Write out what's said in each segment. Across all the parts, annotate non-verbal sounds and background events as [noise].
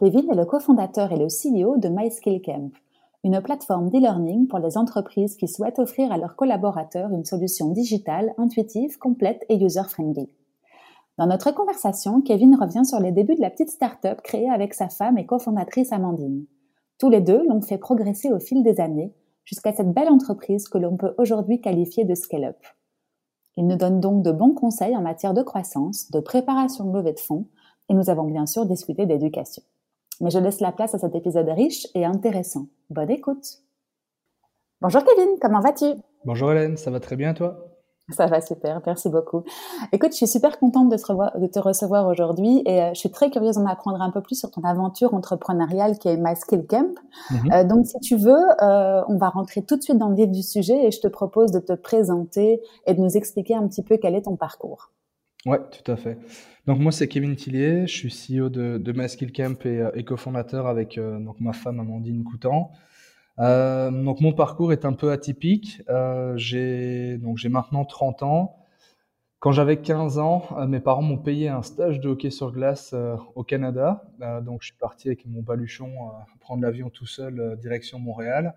Kevin est le cofondateur et le CEO de MySkillCamp, une plateforme d'e-learning pour les entreprises qui souhaitent offrir à leurs collaborateurs une solution digitale, intuitive, complète et user-friendly. Dans notre conversation, Kevin revient sur les débuts de la petite start-up créée avec sa femme et cofondatrice Amandine. Tous les deux l'ont fait progresser au fil des années jusqu'à cette belle entreprise que l'on peut aujourd'hui qualifier de scale-up. Il nous donne donc de bons conseils en matière de croissance, de préparation de levée de fonds, et nous avons bien sûr discuté d'éducation. Mais je laisse la place à cet épisode riche et intéressant. Bonne écoute. Bonjour Kevin, comment vas-tu? Bonjour Hélène, ça va très bien toi? Ça va super, merci beaucoup. Écoute, je suis super contente de te, recevoir aujourd'hui et euh, je suis très curieuse d'en apprendre un peu plus sur ton aventure entrepreneuriale qui est My Skill Camp. Mhm. Euh, donc, si tu veux, euh, on va rentrer tout de suite dans le vif du sujet et je te propose de te présenter et de nous expliquer un petit peu quel est ton parcours. Ouais, tout à fait. Donc moi c'est Kevin Tillier, je suis CEO de, de My Skill Camp et, euh, cofondateur avec euh, donc ma femme Amandine Coutan. Euh, donc mon parcours est un peu atypique. j'ai j'ai maintenant 30 ans. Quand j'avais 15 ans, mes parents m'ont payé un stage de hockey sur glace au Canada. donc je suis parti avec mon baluchon prendre l'avion tout seul direction Montréal.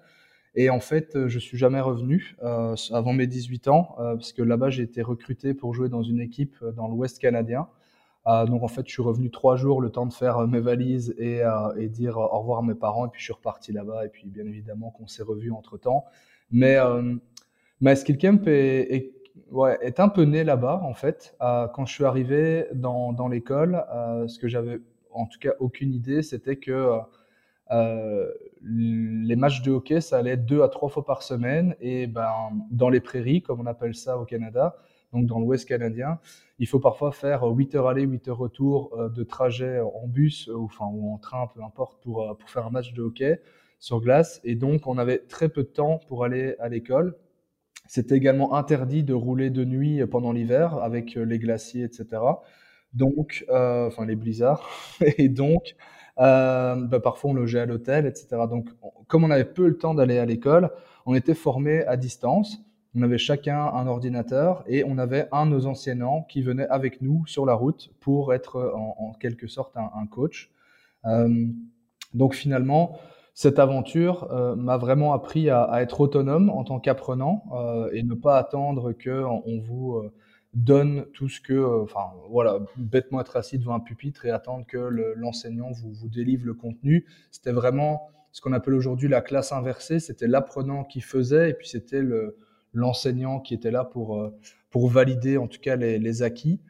Et en fait, euh, je suis jamais revenu euh, avant mes 18 ans, euh, parce que là-bas, j'ai été recruté pour jouer dans une équipe euh, dans l'Ouest canadien. Donc en fait, je suis revenu trois jours, le temps de faire mes valises et, dire au revoir à mes parents. Et puis je suis reparti là-bas. Et puis bien évidemment qu'on s'est revu entre temps. Mais ma skill camp est, un peu né là-bas en fait. quand je suis arrivé dans, l'école, ce que j'avais en tout cas aucune idée, c'était que les matchs de hockey, ça allait être deux à trois fois par semaine. Et ben, dans les prairies, comme on appelle ça au Canada, donc dans l'Ouest canadien, il faut parfois faire 8 heures aller, 8 heures retour euh, de trajet en bus ou, en train, peu importe, pour, euh, pour faire un match de hockey sur glace. Et donc, on avait très peu de temps pour aller à l'école. C'était également interdit de rouler de nuit pendant l'hiver avec les glaciers, etc. Donc, euh, enfin les blizzards. [laughs] Et donc, bah, parfois on logeait à l'hôtel, etc. Donc, comme on avait peu le temps d'aller à l'école, on était formés à distance. On avait chacun un ordinateur et on avait un de nos enseignants qui venait avec nous sur la route pour être en, quelque sorte un, coach. Euh, donc finalement, cette aventure euh, m'a vraiment appris à, être autonome en tant qu'apprenant euh, et ne pas attendre que on vous euh, donne tout ce que, euh, enfin voilà, bêtement être assis devant un pupitre et attendre que l'enseignant vous, vous délivre le contenu. C'était vraiment ce qu'on appelle aujourd'hui la classe inversée. C'était l'apprenant qui faisait et puis c'était l'enseignant qui était là pour, euh, pour valider en tout cas les, acquis.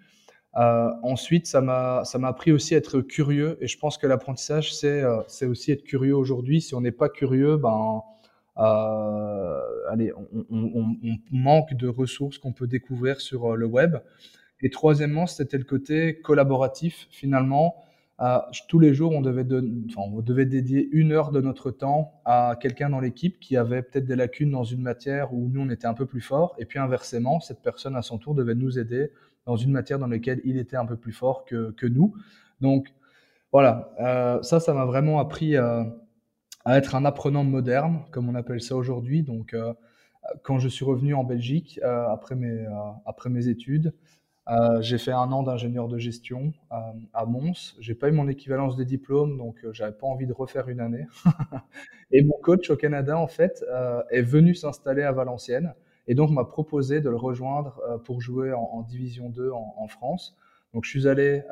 Euh, ensuite, ça m'a appris aussi à être curieux et je pense que l'apprentissage c'est aussi être curieux aujourd'hui. Si on n'est pas curieux, ben allez, on, manque de ressources qu'on peut découvrir sur euh, le web. Et troisièmement, c'était le côté collaboratif. Finalement, euh, tous les jours, on devait, enfin, on devait dédier une heure de notre temps à quelqu'un dans l'équipe qui avait peut-être des lacunes dans une matière où nous, on était un peu plus fort. Et puis inversement, cette personne à son tour devait nous aider dans une matière dans laquelle il était un peu plus fort que, que nous. Donc voilà, euh, ça, ça m'a vraiment appris euh, à être un apprenant moderne, comme on appelle ça aujourd'hui. Donc, euh, quand je suis revenu en Belgique euh, après, mes, euh, après mes études, j'ai fait un an d'ingénieur de gestion à Mons. J'ai pas eu mon équivalence de diplôme, donc j'avais pas envie de refaire une année. [laughs] et mon coach au Canada, en fait, est venu s'installer à Valenciennes et donc m'a proposé de le rejoindre pour jouer en, Division 2 en, en, France. Donc je suis allé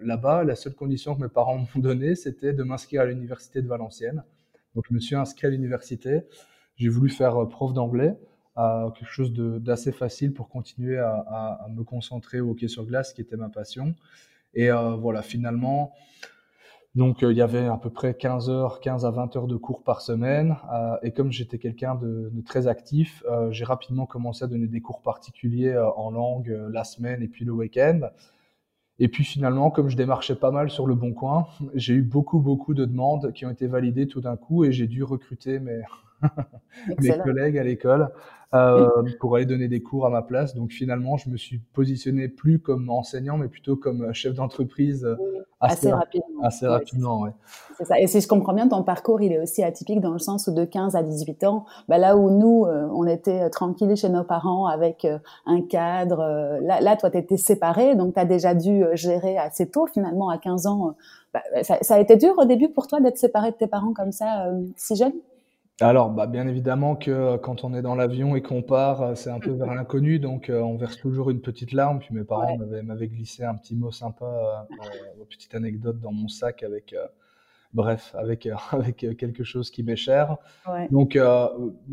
là-bas. La seule condition que mes parents m'ont donnée, c'était de m'inscrire à l'université de Valenciennes. Donc je me suis inscrit à l'université. J'ai voulu faire euh, prof d'anglais, euh, quelque chose d'assez facile pour continuer à, me concentrer au hockey sur glace, qui était ma passion. Et euh, voilà, finalement, donc il y avait à peu près 15 heures, 15 à 20 heures de cours par semaine. Et comme j'étais quelqu'un de, très actif, j'ai rapidement commencé à donner des cours particuliers en langue la semaine et puis le week-end. Et puis finalement, comme je démarchais pas mal sur le bon coin, j'ai eu beaucoup, beaucoup de demandes qui ont été validées tout d'un coup et j'ai dû recruter mes, mes collègues à l'école euh, pour aller donner des cours à ma place. Donc finalement, je me suis positionné plus comme enseignant, mais plutôt comme chef d'entreprise euh, assez, rapidement. Assez rapidement. C'est ça. Et si je comprends bien, ton parcours, il est aussi atypique dans le sens où de 15 à 18 ans, bah là où nous, euh, on était tranquilles chez nos parents avec un cadre, là, là, toi, tu étais séparé, donc tu as déjà dû gérer assez tôt, finalement, à 15 ans. Bah, ça, ça, a été dur au début pour toi d'être séparé de tes parents comme ça, si jeune? Alors, bah, bien évidemment que euh, quand on est dans l'avion et qu'on part, euh, c'est un peu vers [laughs] l'inconnu, donc euh, on verse toujours une petite larme. Puis mes parents m'avaient glissé un petit mot sympa, une petite anecdote dans mon sac avec bref, avec, euh, [laughs] avec euh, quelque chose qui m'est cher. Donc, euh,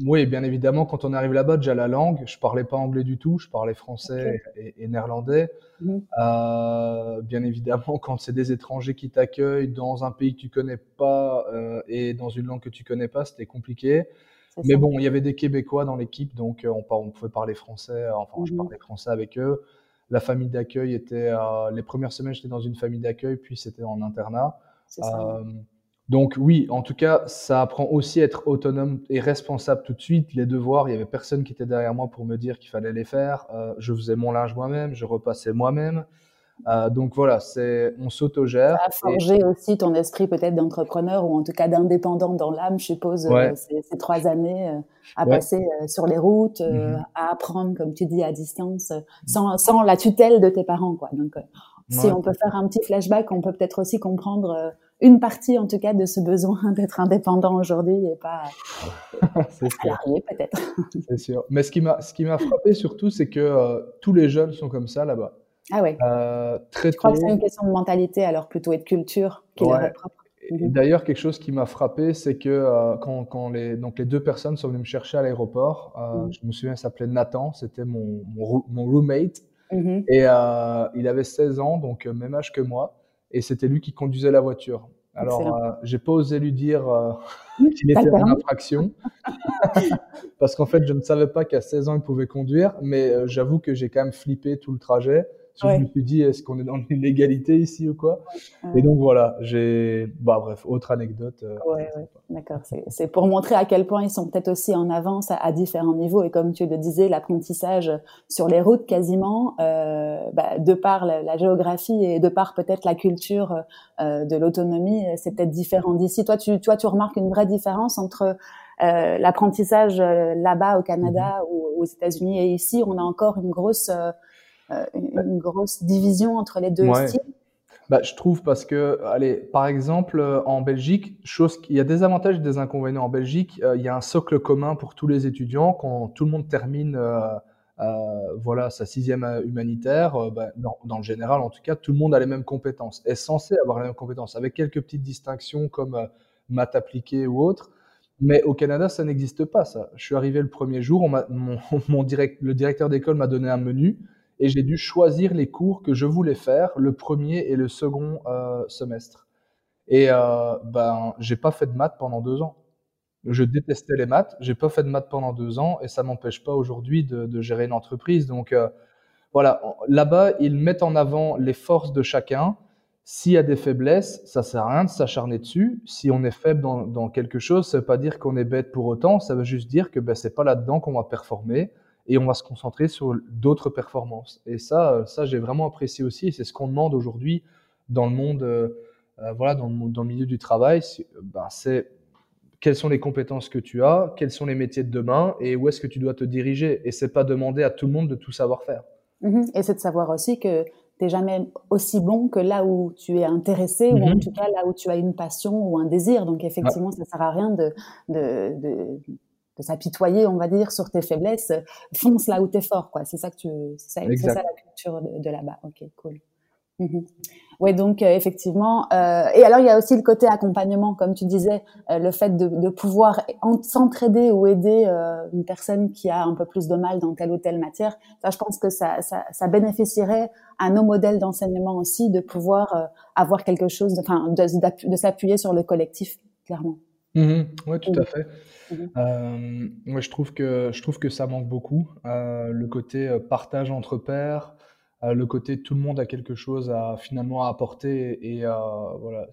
oui, bien évidemment, quand on arrive là-bas, déjà la langue, je parlais pas anglais du tout, je parlais français et, néerlandais. Mhm. bien évidemment, [laughs] quand c'est des étrangers qui t'accueillent dans un pays que tu connais pas et dans une langue que tu connais pas, c'était compliqué. Mais bon, il y avait des Québécois dans l'équipe, donc on, on, pouvait parler français. Enfin, je mhm. parlais français avec eux. La famille d'accueil était, les premières semaines, j'étais dans une famille d'accueil, puis c'était en internat. Euh, donc oui, en tout cas, ça apprend aussi à être autonome et responsable tout de suite. Les devoirs, il y avait personne qui était derrière moi pour me dire qu'il fallait les faire. Euh, je faisais mon linge moi-même, je repassais moi-même. Euh, donc voilà, c'est on s'autogère. Ça a forgé aussi ton esprit peut-être d'entrepreneur ou en tout cas d'indépendant dans l'âme, je suppose, ces, trois années à passer sur les routes, mm-hmm. à apprendre, comme tu dis, à distance, sans, sans la tutelle de tes parents, quoi. Donc si on peut faire un petit flashback, on peut peut-être aussi comprendre euh, une partie, en tout cas, de ce besoin [laughs] d'être indépendant aujourd'hui et pas [laughs] salarié, peut-être. [laughs] C'est sûr. Mais ce qui m'a, ce qui m'a frappé surtout, c'est que euh, tous les jeunes sont comme ça là-bas. Ah ouais. Euh, très Je crois que c'est une question de mentalité, alors plutôt et de culture qui leur est propre. Mhm. D'ailleurs, quelque chose qui m'a frappé, c'est que euh, quand, quand, les, donc les deux personnes sont venues me chercher à l'aéroport, mhm. je me souviens, il s'appelait Nathan, c'était mon, mon, mon, roommate. Mhm. Et euh, il avait 16 ans, donc euh, même âge que moi, et c'était lui qui conduisait la voiture. Alors, euh, j'ai pas osé lui dire euh, [laughs] qu'il était en infraction, [laughs] parce qu'en fait, je ne savais pas qu'à 16 ans, il pouvait conduire, mais j'avoue que j'ai quand même flippé tout le trajet. Je me suis dit, est-ce qu'on est dans [laughs] l'illégalité ici ou quoi? Et donc voilà, j'ai. Bah bref, autre anecdote. Euh, ouais, ouais. D'accord. C'est pour montrer à quel point ils sont peut-être aussi en avance à, différents niveaux. Et comme tu le disais, l'apprentissage sur les routes quasiment, euh, bah, de par la, géographie et de par peut-être la culture euh, de l'autonomie, c'est peut-être différent d'ici. Toi, tu, toi, tu remarques une vraie différence entre euh, l'apprentissage euh, là-bas au Canada mm-hmm. ou aux États-Unis et ici, on a encore une grosse euh, une, grosse division entre les deux styles bah, je trouve parce que, allez, par exemple, euh, en Belgique, chose, il y a des avantages et des inconvénients. En Belgique, euh, il y a un socle commun pour tous les étudiants. Quand tout le monde termine, voilà, sa sixième humanitaire, bah, dans, dans, le général, en tout cas, tout le monde a les mêmes compétences, est censé avoir les mêmes compétences, avec quelques petites distinctions comme maths appliquées ou autres. Mais au Canada, ça n'existe pas, ça. Je suis arrivé le premier jour, on mon, [laughs] mon direct, le directeur d'école m'a donné un menu et j'ai dû choisir les cours que je voulais faire le premier et le second euh, semestre. Et euh, ben, j'ai pas fait de maths pendant deux ans. Je détestais les maths, j'ai pas fait de maths pendant deux ans et ça m'empêche pas aujourd'hui de, gérer une entreprise. Donc euh, voilà, là-bas, ils mettent en avant les forces de chacun. S'il y a des faiblesses, ça sert à rien de s'acharner dessus. Si on est faible dans, dans quelque chose, ça veut pas dire qu'on est bête pour autant. Ça veut juste dire que ben, c'est pas là-dedans qu'on va performer et on va se concentrer sur d'autres performances. Et ça, ça j'ai vraiment apprécié aussi. C'est ce qu'on demande aujourd'hui dans le monde, euh, euh, voilà, dans le, dans le, milieu du travail. Ben, c'est quelles sont les compétences que tu as, quels sont les métiers de demain et où est-ce que tu dois te diriger. Et c'est pas demander à tout le monde de tout savoir faire. Mm-hmm. Et c'est de savoir aussi que tu n'es jamais aussi bon que là où tu es intéressé ou en mm-hmm. tout cas là où tu as une passion ou un désir. Donc effectivement, ça sert à rien de, de, de de s'apitoyer, on va dire, sur tes faiblesses, fonce là où t'es fort, quoi. C'est ça que tu, c'est ça, ça, la culture de, là-bas. Ok, cool. Mhm. Oui, donc euh, effectivement. Euh, et alors il y a aussi le côté accompagnement, comme tu disais, euh, le fait de, de pouvoir s'entraider ou aider euh, une personne qui a un peu plus de mal dans telle ou telle matière. Ça, je pense que ça, ça, ça bénéficierait à nos modèles d'enseignement aussi de pouvoir avoir quelque chose, enfin, de, de s'appuyer sur le collectif, clairement. Mhm. oui, tout à fait. Euh, moi, je trouve que je trouve que ça manque beaucoup. Euh, le côté euh, partage entre pairs, le côté tout le monde a quelque chose à finalement apporter et voilà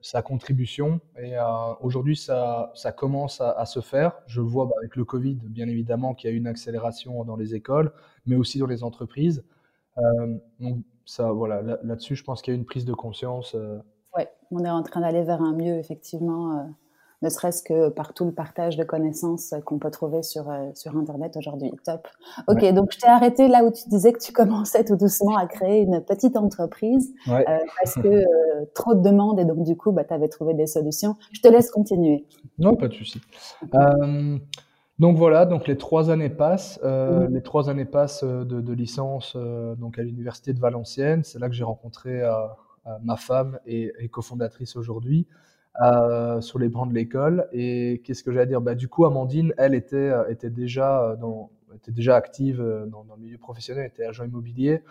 sa contribution. Et aujourd'hui, ça, ça commence à, se faire. Je le vois bah, avec le Covid, bien évidemment, qu'il y a une accélération dans les écoles, mais aussi dans les entreprises. donc ça, voilà, là-dessus, je pense qu'il y a une prise de conscience. Oui, on est en train d'aller vers un mieux, effectivement ne serait-ce que par tout le partage de connaissances qu'on peut trouver sur, euh, sur Internet aujourd'hui. Top. Ok, donc je t'ai arrêté là où tu disais que tu commençais tout doucement à créer une petite entreprise euh, parce que euh, trop de demandes et donc du coup, bah, tu avais trouvé des solutions. Je te laisse continuer. Non, pas de souci. donc voilà, donc les trois années passent. Les trois années passent de, de licence donc à l'université de Valenciennes. C'est là que j'ai rencontré ma femme et, et cofondatrice aujourd'hui. Euh, sur les bancs de l'école. Et qu'est-ce que j'ai à dire? Bah, Du coup, Amandine, elle était, euh, était, déjà, euh, était déjà active dans, dans, le milieu professionnel, était agent immobilier.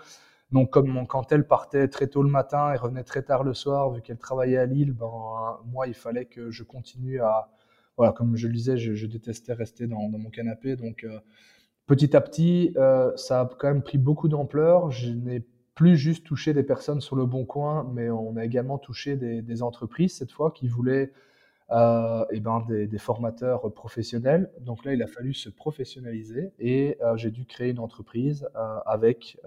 Donc, comme quand elle partait très tôt le matin et revenait très tard le soir, vu qu'elle travaillait à Lille, ben, moi, il fallait que je continue à. Voilà, comme je le disais, je, je détestais rester dans, dans, mon canapé. Donc, petit à petit, ça a quand même pris beaucoup d'ampleur. Je n'ai plus juste toucher des personnes sur le bon coin, mais on a également touché des, entreprises cette fois qui voulaient euh, eh ben des, formateurs professionnels. Donc là, il a fallu se professionnaliser et euh, j'ai dû créer une entreprise euh, avec,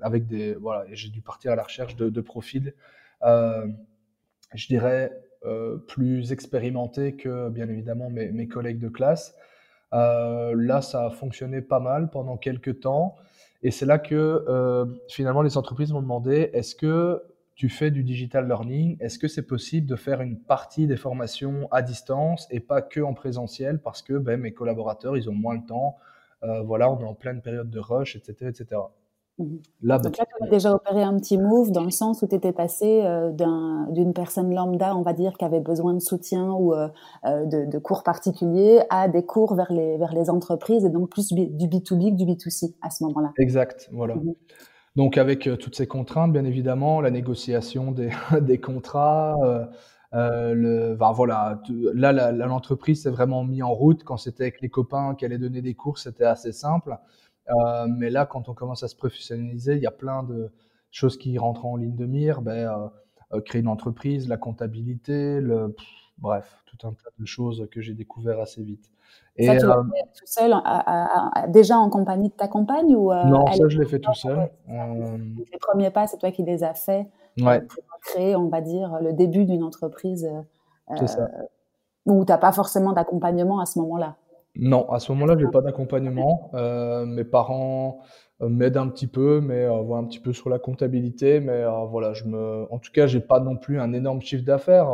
avec des. Voilà, j'ai dû partir à la recherche de, de profils, je dirais, plus expérimentés que bien évidemment mes, mes collègues de classe. là, ça a fonctionné pas mal pendant quelques temps. Et c'est là que euh, finalement les entreprises m'ont demandé est-ce que tu fais du digital learning? Est-ce que c'est possible de faire une partie des formations à distance et pas que en présentiel? Parce que ben, mes collaborateurs ils ont moins le temps euh, Voilà, on est en pleine période de rush, etc., etc. Mhm. Là, Donc là, tu as déjà opéré un petit move dans le sens où tu étais passé euh, d'une personne lambda, on va dire, qui avait besoin de soutien ou euh, euh, de, de, cours particuliers, à des cours vers les, vers les entreprises et donc plus du B2B que du B2C à ce moment-là. Exact, voilà. Mhm. Donc avec toutes ces contraintes, bien évidemment, la négociation des, [laughs] des contrats, le, voilà, là l'entreprise s'est vraiment mis en route. Quand c'était avec les copains qui allaient donner des cours, c'était assez simple. Euh, mais là, quand on commence à se professionnaliser, il y a plein de choses qui rentrent en ligne de mire. Ben, euh, euh, créer une entreprise, la comptabilité, le, bref, tout un tas de choses que j'ai découvert assez vite. Et, ça, tu l'as fait tout seul, déjà en compagnie de ta compagne ou Non, ça, je l'ai fait tout seul. Les premiers pas, c'est toi qui les as faits pour créer, on va dire, le début d'une entreprise ça. où tu n'as pas forcément d'accompagnement à ce moment-là. Non, à ce moment-là, j'ai pas d'accompagnement. Euh, mes parents euh, m'aident un petit peu, mais euh, voient un petit peu sur la comptabilité. Mais euh, voilà, je me, en tout cas, j'ai pas non plus un énorme chiffre d'affaires.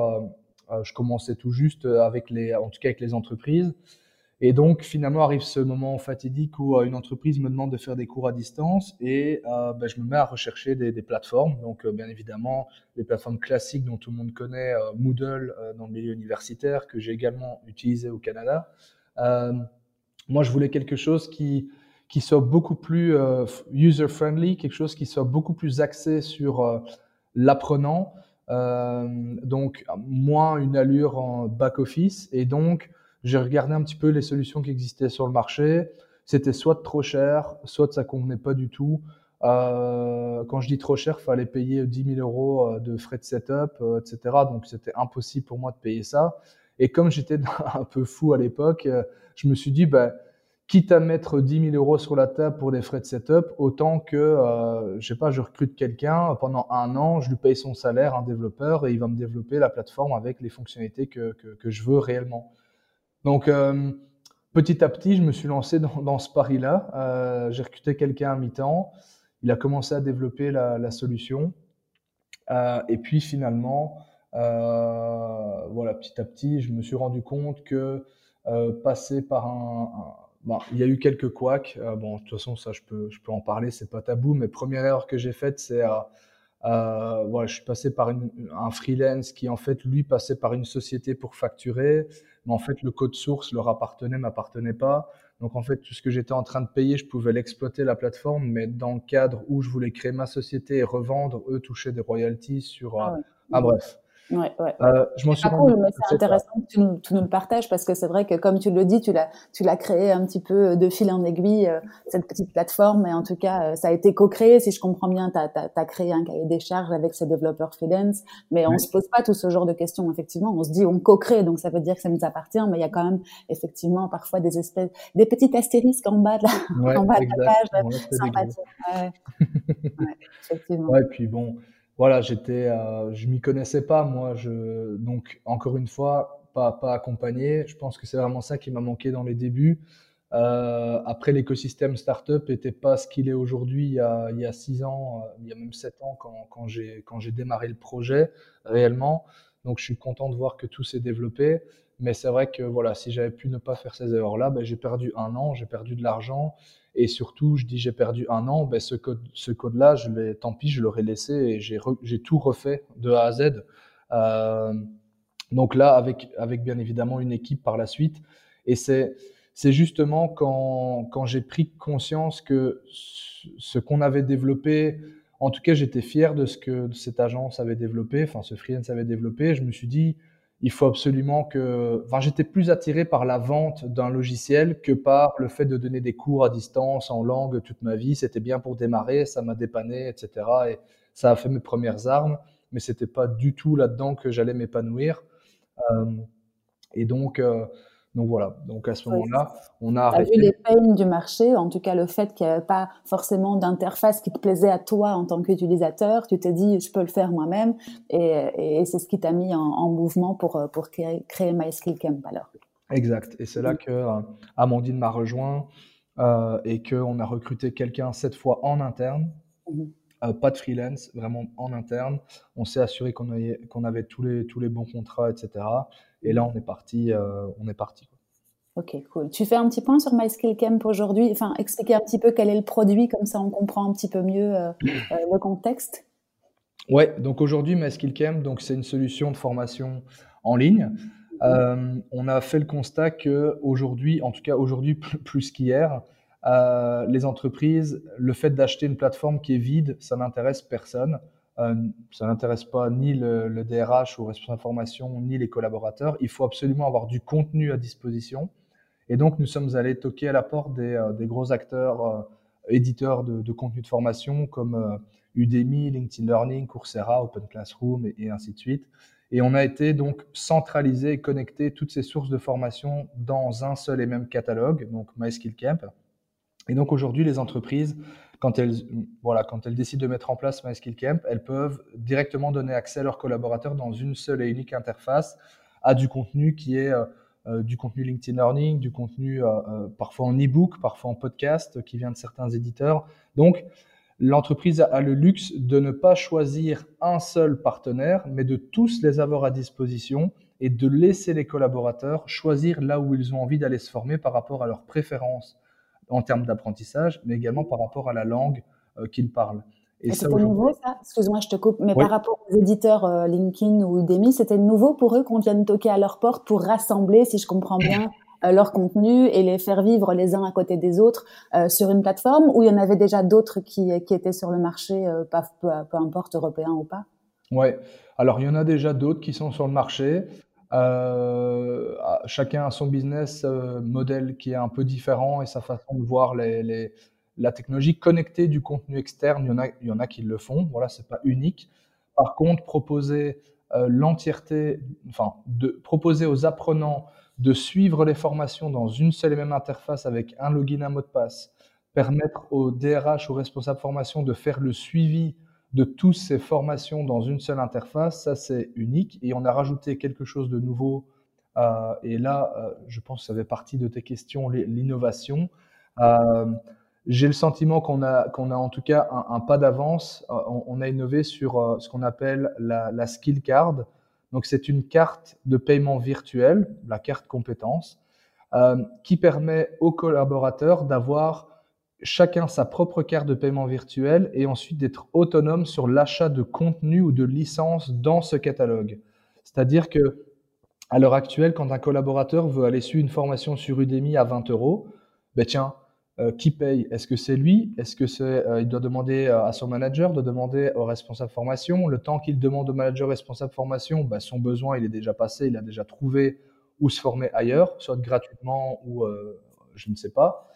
je commençais tout juste avec les, en tout cas avec les entreprises. Et donc, finalement, arrive ce moment fatidique où une entreprise me demande de faire des cours à distance et ben, je me mets à rechercher des, des plateformes. Donc, bien évidemment, les plateformes classiques dont tout le monde connaît, Moodle dans le milieu universitaire, que j'ai également utilisé au Canada. Euh, moi, je voulais quelque chose qui, qui soit beaucoup plus euh, user-friendly, quelque chose qui soit beaucoup plus axé sur euh, l'apprenant. donc, moins une allure en back-office. Et donc, j'ai regardé un petit peu les solutions qui existaient sur le marché. C'était soit trop cher, soit ça convenait pas du tout. Quand je dis trop cher, fallait payer 10 000 euros de frais de setup, etc. Donc c'était impossible pour moi de payer ça. Et comme j'étais [laughs] un peu fou à l'époque, euh, je me suis dit, bah, quitte à mettre 10 000 euros sur la table pour les frais de setup, autant que, euh, je sais pas, je recrute quelqu'un pendant un an, je lui paye son salaire, un développeur, et il va me développer la plateforme avec les fonctionnalités que, que, je veux réellement. Donc, euh, petit à petit, je me suis lancé dans, dans ce pari-là. J'ai recruté quelqu'un à mi-temps. Il a commencé à développer la, la solution. Et puis finalement, euh, voilà, petit à petit, je me suis rendu compte que euh, passer par un, Bon, il y a eu quelques couacs. Euh, bon, de toute façon, ça, je peux, je peux en parler, c'est pas tabou. Mais première erreur que j'ai faite, c'est euh, voilà, je suis passé par une, un freelance qui, en fait, lui, passait par une société pour facturer. Mais en fait, le code source leur appartenait, m'appartenait pas. Donc, en fait, tout ce que j'étais en train de payer, je pouvais l'exploiter, la plateforme, mais dans le cadre où je voulais créer ma société et revendre, eux touchaient des royalties sur. Ah, ah bref. Ouais, ouais. Euh, je m'en suis cool, mais c'est intéressant que tu nous, tu nous, le partages parce que c'est vrai que comme tu le dis, tu l'as, tu l'as créé un petit peu de fil en aiguille euh, cette petite plateforme, mais en tout cas, euh, ça a été co-créé. Si je comprends bien, tu as, créé un cahier des charges avec ces développeurs freelance, mais on se pose pas tout ce genre de questions. Effectivement, on se dit on co-crée, donc ça veut dire que ça nous appartient, mais il y a quand même effectivement parfois des espèces, des petits astérisques en bas de la, en bas de la page, sympathique. Ouais. ouais, [laughs] effectivement. Ouais, puis bon voilà, j'étais, euh, je m'y connaissais pas moi. Donc encore une fois, pas pas accompagné. Je pense que c'est vraiment ça qui m'a manqué dans les débuts. Euh, après, l'écosystème startup était pas ce qu'il est aujourd'hui. Il y a six ans, euh, il y a même sept ans quand quand j'ai quand j'ai démarré le projet réellement. Donc je suis content de voir que tout s'est développé. Mais c'est vrai que voilà, si j'avais pu ne pas faire ces erreurs-là, ben, j'ai perdu un an, j'ai perdu de l'argent. Et surtout, je dis j'ai perdu un an, ben ce code, ce code-là, je l'ai, tant pis, je l'aurais laissé et j'ai, tout refait de A à Z. Euh, donc là, avec, bien évidemment une équipe par la suite. Et c'est, c'est justement quand, quand j'ai pris conscience que ce qu'on avait développé, en tout cas, j'étais fier de ce que cette agence avait développé, enfin, ce freelance avait développé. Je me suis dit, il faut absolument que. Enfin, j'étais plus attiré par la vente d'un logiciel que par le fait de donner des cours à distance en langue toute ma vie. C'était bien pour démarrer, ça m'a dépanné, etc. Et ça a fait mes premières armes, mais c'était pas du tout là-dedans que j'allais m'épanouir. Euh, et donc, euh, donc voilà, donc à ce moment-là, on a arrêté. vu les peines du marché, en tout cas le fait qu'il n'y avait pas forcément d'interface qui te plaisait à toi en tant qu'utilisateur, tu t'es dit je peux le faire moi-même et, et c'est ce qui t'a mis en, mouvement pour, pour créer, créer MySkillCamp alors. Exact, et c'est là que euh, Amandine m'a rejoint euh, et qu'on a recruté quelqu'un cette fois en interne. Mhm. Euh, pas de freelance, vraiment en interne. On s'est assuré qu'on avait, qu'on avait tous, les, tous les bons contrats, etc. Et là, on est parti. Euh, on est parti Ok, cool. Tu fais un petit point sur MySkillCamp aujourd'hui, enfin, expliquer un petit peu quel est le produit, comme ça on comprend un petit peu mieux euh, le contexte. Ouais, donc aujourd'hui, MySkillCamp, donc c'est une solution de formation en ligne. on a fait le constat que aujourd'hui, en tout cas aujourd'hui [laughs] plus qu'hier, euh, les entreprises, le fait d'acheter une plateforme qui est vide, ça n'intéresse personne. Euh, ça n'intéresse pas ni le, DRH ou responsable de formation, ni les collaborateurs. Il faut absolument avoir du contenu à disposition. Et donc, nous sommes allés toquer à la porte des, euh, gros acteurs éditeurs de, contenu de formation comme Udemy, LinkedIn Learning, Coursera, Open Classroom et, et, ainsi de suite. Et on a été donc centralisé et connecté toutes ces sources de formation dans un seul et même catalogue, donc MySkillCamp. Et donc aujourd'hui, les entreprises, quand elles, voilà, quand elles décident de mettre en place MySkillCamp, elles peuvent directement donner accès à leurs collaborateurs dans une seule et unique interface à du contenu qui est euh, euh, du contenu LinkedIn Learning, du contenu euh, parfois en e-book, parfois en podcast qui vient de certains éditeurs. Donc, l'entreprise a le luxe de ne pas choisir un seul partenaire, mais de tous les avoir à disposition et de laisser les collaborateurs choisir là où ils ont envie d'aller se former par rapport à leurs préférences en termes d'apprentissage, mais également par rapport à la langue euh, qu'ils parlent. Et, c'était nouveau ça? Excuse-moi, je te coupe. Mais par rapport aux éditeurs euh, LinkedIn ou Udemy, c'était nouveau pour eux qu'on vienne toquer à leur porte pour rassembler, si je comprends bien, [clears throat] euh, leur contenu et les faire vivre les uns à côté des autres sur une plateforme où il y en avait déjà d'autres qui, qui étaient sur le marché, pas, peu, peu, importe européen ou pas? Ouais. Alors il y en a déjà d'autres qui sont sur le marché. Euh, chacun a son business euh, modèle qui est un peu différent et sa façon de voir la technologie connectée du contenu externe. Il y en a, il y en a qui le font. Voilà, c'est pas unique. Par contre, proposer euh, l'entièreté, enfin, proposer aux apprenants de suivre les formations dans une seule et même interface avec un login, un mot de passe, permettre aux DRH, aux responsables formation de faire le suivi de toutes ces formations dans une seule interface, ça c'est unique. Et on a rajouté quelque chose de nouveau. Euh, et là, euh, je pense que ça fait partie de tes questions, l'innovation. Euh, j'ai le sentiment qu'on a, a en tout cas un, pas d'avance. On, a innové sur ce qu'on appelle la, la, skill card. Donc c'est une carte de paiement virtuelle, la carte compétence, qui permet aux collaborateurs d'avoir chacun sa propre carte de paiement virtuel et ensuite d'être autonome sur l'achat de contenu ou de licences dans ce catalogue. C'est-à-dire que à l'heure actuelle, quand un collaborateur veut aller suivre une formation sur Udemy à 20 euros, ben tiens, qui paye? Est-ce que c'est lui? Est-ce que c'est il doit demander à son manager, de demander au responsable formation? Le temps qu'il demande au manager responsable formation, bah, son besoin il est déjà passé, il a déjà trouvé où se former ailleurs, soit gratuitement ou je ne sais pas.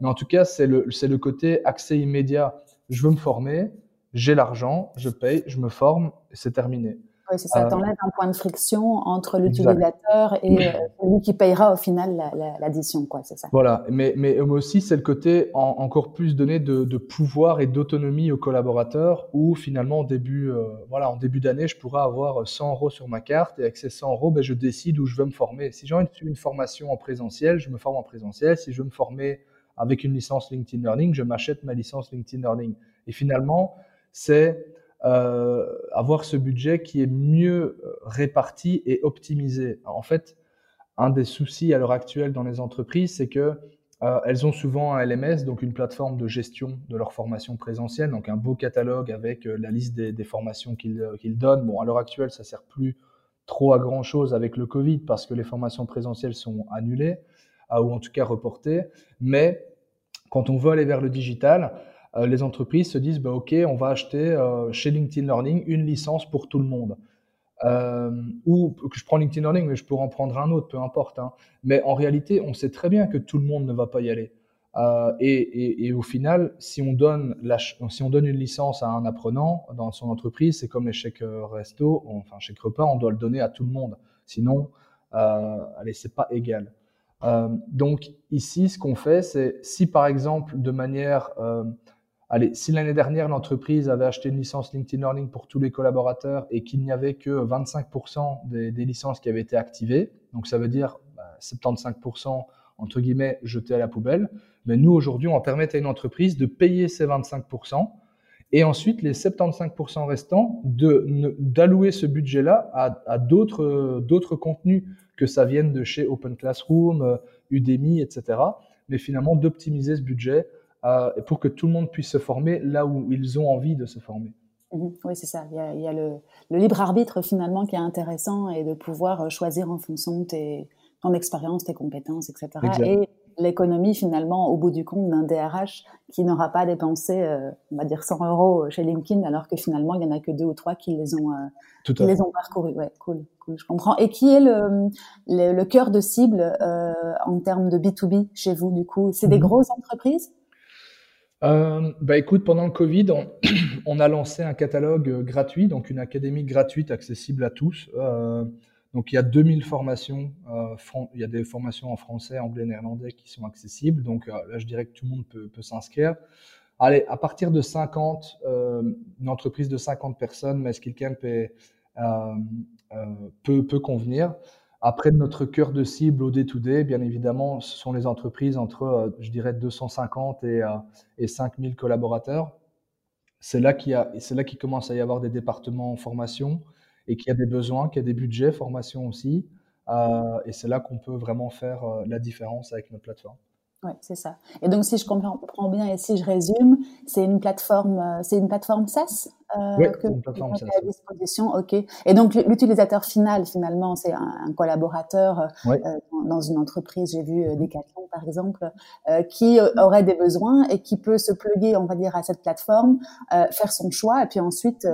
Mais en tout cas, c'est le, le côté accès immédiat. Je veux me former, j'ai l'argent, je paye, je me forme, et c'est terminé. Oui, c'est ça. Euh, T'enlèves un point de friction entre l'utilisateur et euh, celui qui payera au final l'addition, quoi. C'est ça. Voilà. Mais, mais aussi, c'est le côté encore plus donné de, de pouvoir et d'autonomie aux collaborateurs où finalement, en début, euh, voilà, en début d'année, je pourrais avoir 100 euros sur ma carte et avec ces 100 euros, ben, je décide où je veux me former. Si j'ai envie de une formation en présentiel, je me forme en présentiel. Si je veux me former avec une licence LinkedIn Learning, je m'achète ma licence LinkedIn Learning. Et finalement, c'est euh, avoir ce budget qui est mieux euh, réparti et optimisé. En fait, un des soucis à l'heure actuelle dans les entreprises, c'est que euh, elles ont souvent un LMS, donc une plateforme de gestion de leur formation présentielle, donc un beau catalogue avec la liste des, formations qu'ils donnent. Bon, à l'heure actuelle, ça sert plus trop à grand chose avec le Covid parce que les formations présentielles sont annulées ou en tout cas reportées. Mais quand on veut aller vers le digital, euh, les entreprises se disent, bah, OK, on va acheter euh, chez LinkedIn Learning une licence pour tout le monde. Euh, ou que je prends LinkedIn Learning, mais je pourrais en prendre un autre, peu importe. Hein. Mais en réalité, on sait très bien que tout le monde ne va pas y aller. et, au final, si on, donne on une licence à un apprenant dans son entreprise, c'est comme les chèques resto, enfin chèques repas, on doit le donner à tout le monde. Sinon, allez, c'est pas égal. donc ici, ce qu'on fait, c'est si par exemple, de manière Allez, si l'année dernière, l'entreprise avait acheté une licence LinkedIn Learning pour tous les collaborateurs et qu'il n'y avait que 25% des, licences qui avaient été activées, donc ça veut dire 75% bah, entre guillemets jetés à la poubelle, mais nous aujourd'hui, on va permettre à une entreprise de payer ces 25% et ensuite les 75% restants d'allouer ce budget-là à, à d'autres contenus que ça vienne de chez Open Classroom, Udemy, etc. Mais finalement d'optimiser ce budget euh, pour que tout le monde puisse se former là où ils ont envie de se former. Mhm. oui, c'est ça. Il y a, le, libre arbitre finalement qui est intéressant et de pouvoir euh, choisir en fonction de ton expérience, tes compétences, etc. Et l'économie finalement au bout du compte d'un DRH qui n'aura pas dépensé, euh, on va dire 100 euros chez LinkedIn alors que finalement il y en a que deux ou trois qui les ont, qui les ont parcourus. Ouais, cool, cool, je comprends. Et qui est le, le, cœur de cible en termes de B2B chez vous du coup? C'est des mhm. grosses entreprises? Euh, bah écoute, pendant le Covid, [clears throat] on, a lancé un catalogue euh, gratuit, donc une académie gratuite accessible à tous. Euh, donc il y a 2000 formations, euh, il y a des formations en français, anglais, néerlandais qui sont accessibles. Donc là, je dirais que tout le monde peut, s'inscrire. Allez, à partir de 50, une entreprise de 50 personnes, mais Skillcamp est, peut, peut convenir. Après, notre cœur de cible au day-to-day, bien évidemment, ce sont les entreprises entre, euh, je dirais, 250 et, euh, et 5000 collaborateurs. C'est là qu'il là qu'il commence à y avoir des départements en formation et qu'il y a des besoins, qu'il y a des budgets formation aussi. Euh, et c'est là qu'on peut vraiment faire la différence avec notre plateforme. Oui, c'est ça. Et donc, si je comprends bien et si je résume, c'est une plateforme, euh, c'est une plateforme SaaS euh, que une plateforme SaaS. à disposition. Ok. Et donc, l'utilisateur final, finalement, c'est un, collaborateur euh, dans une entreprise. J'ai vu Decathlon, par exemple, qui aurait des besoins et qui peut se plugger, on va dire, à cette plateforme, faire son choix et puis ensuite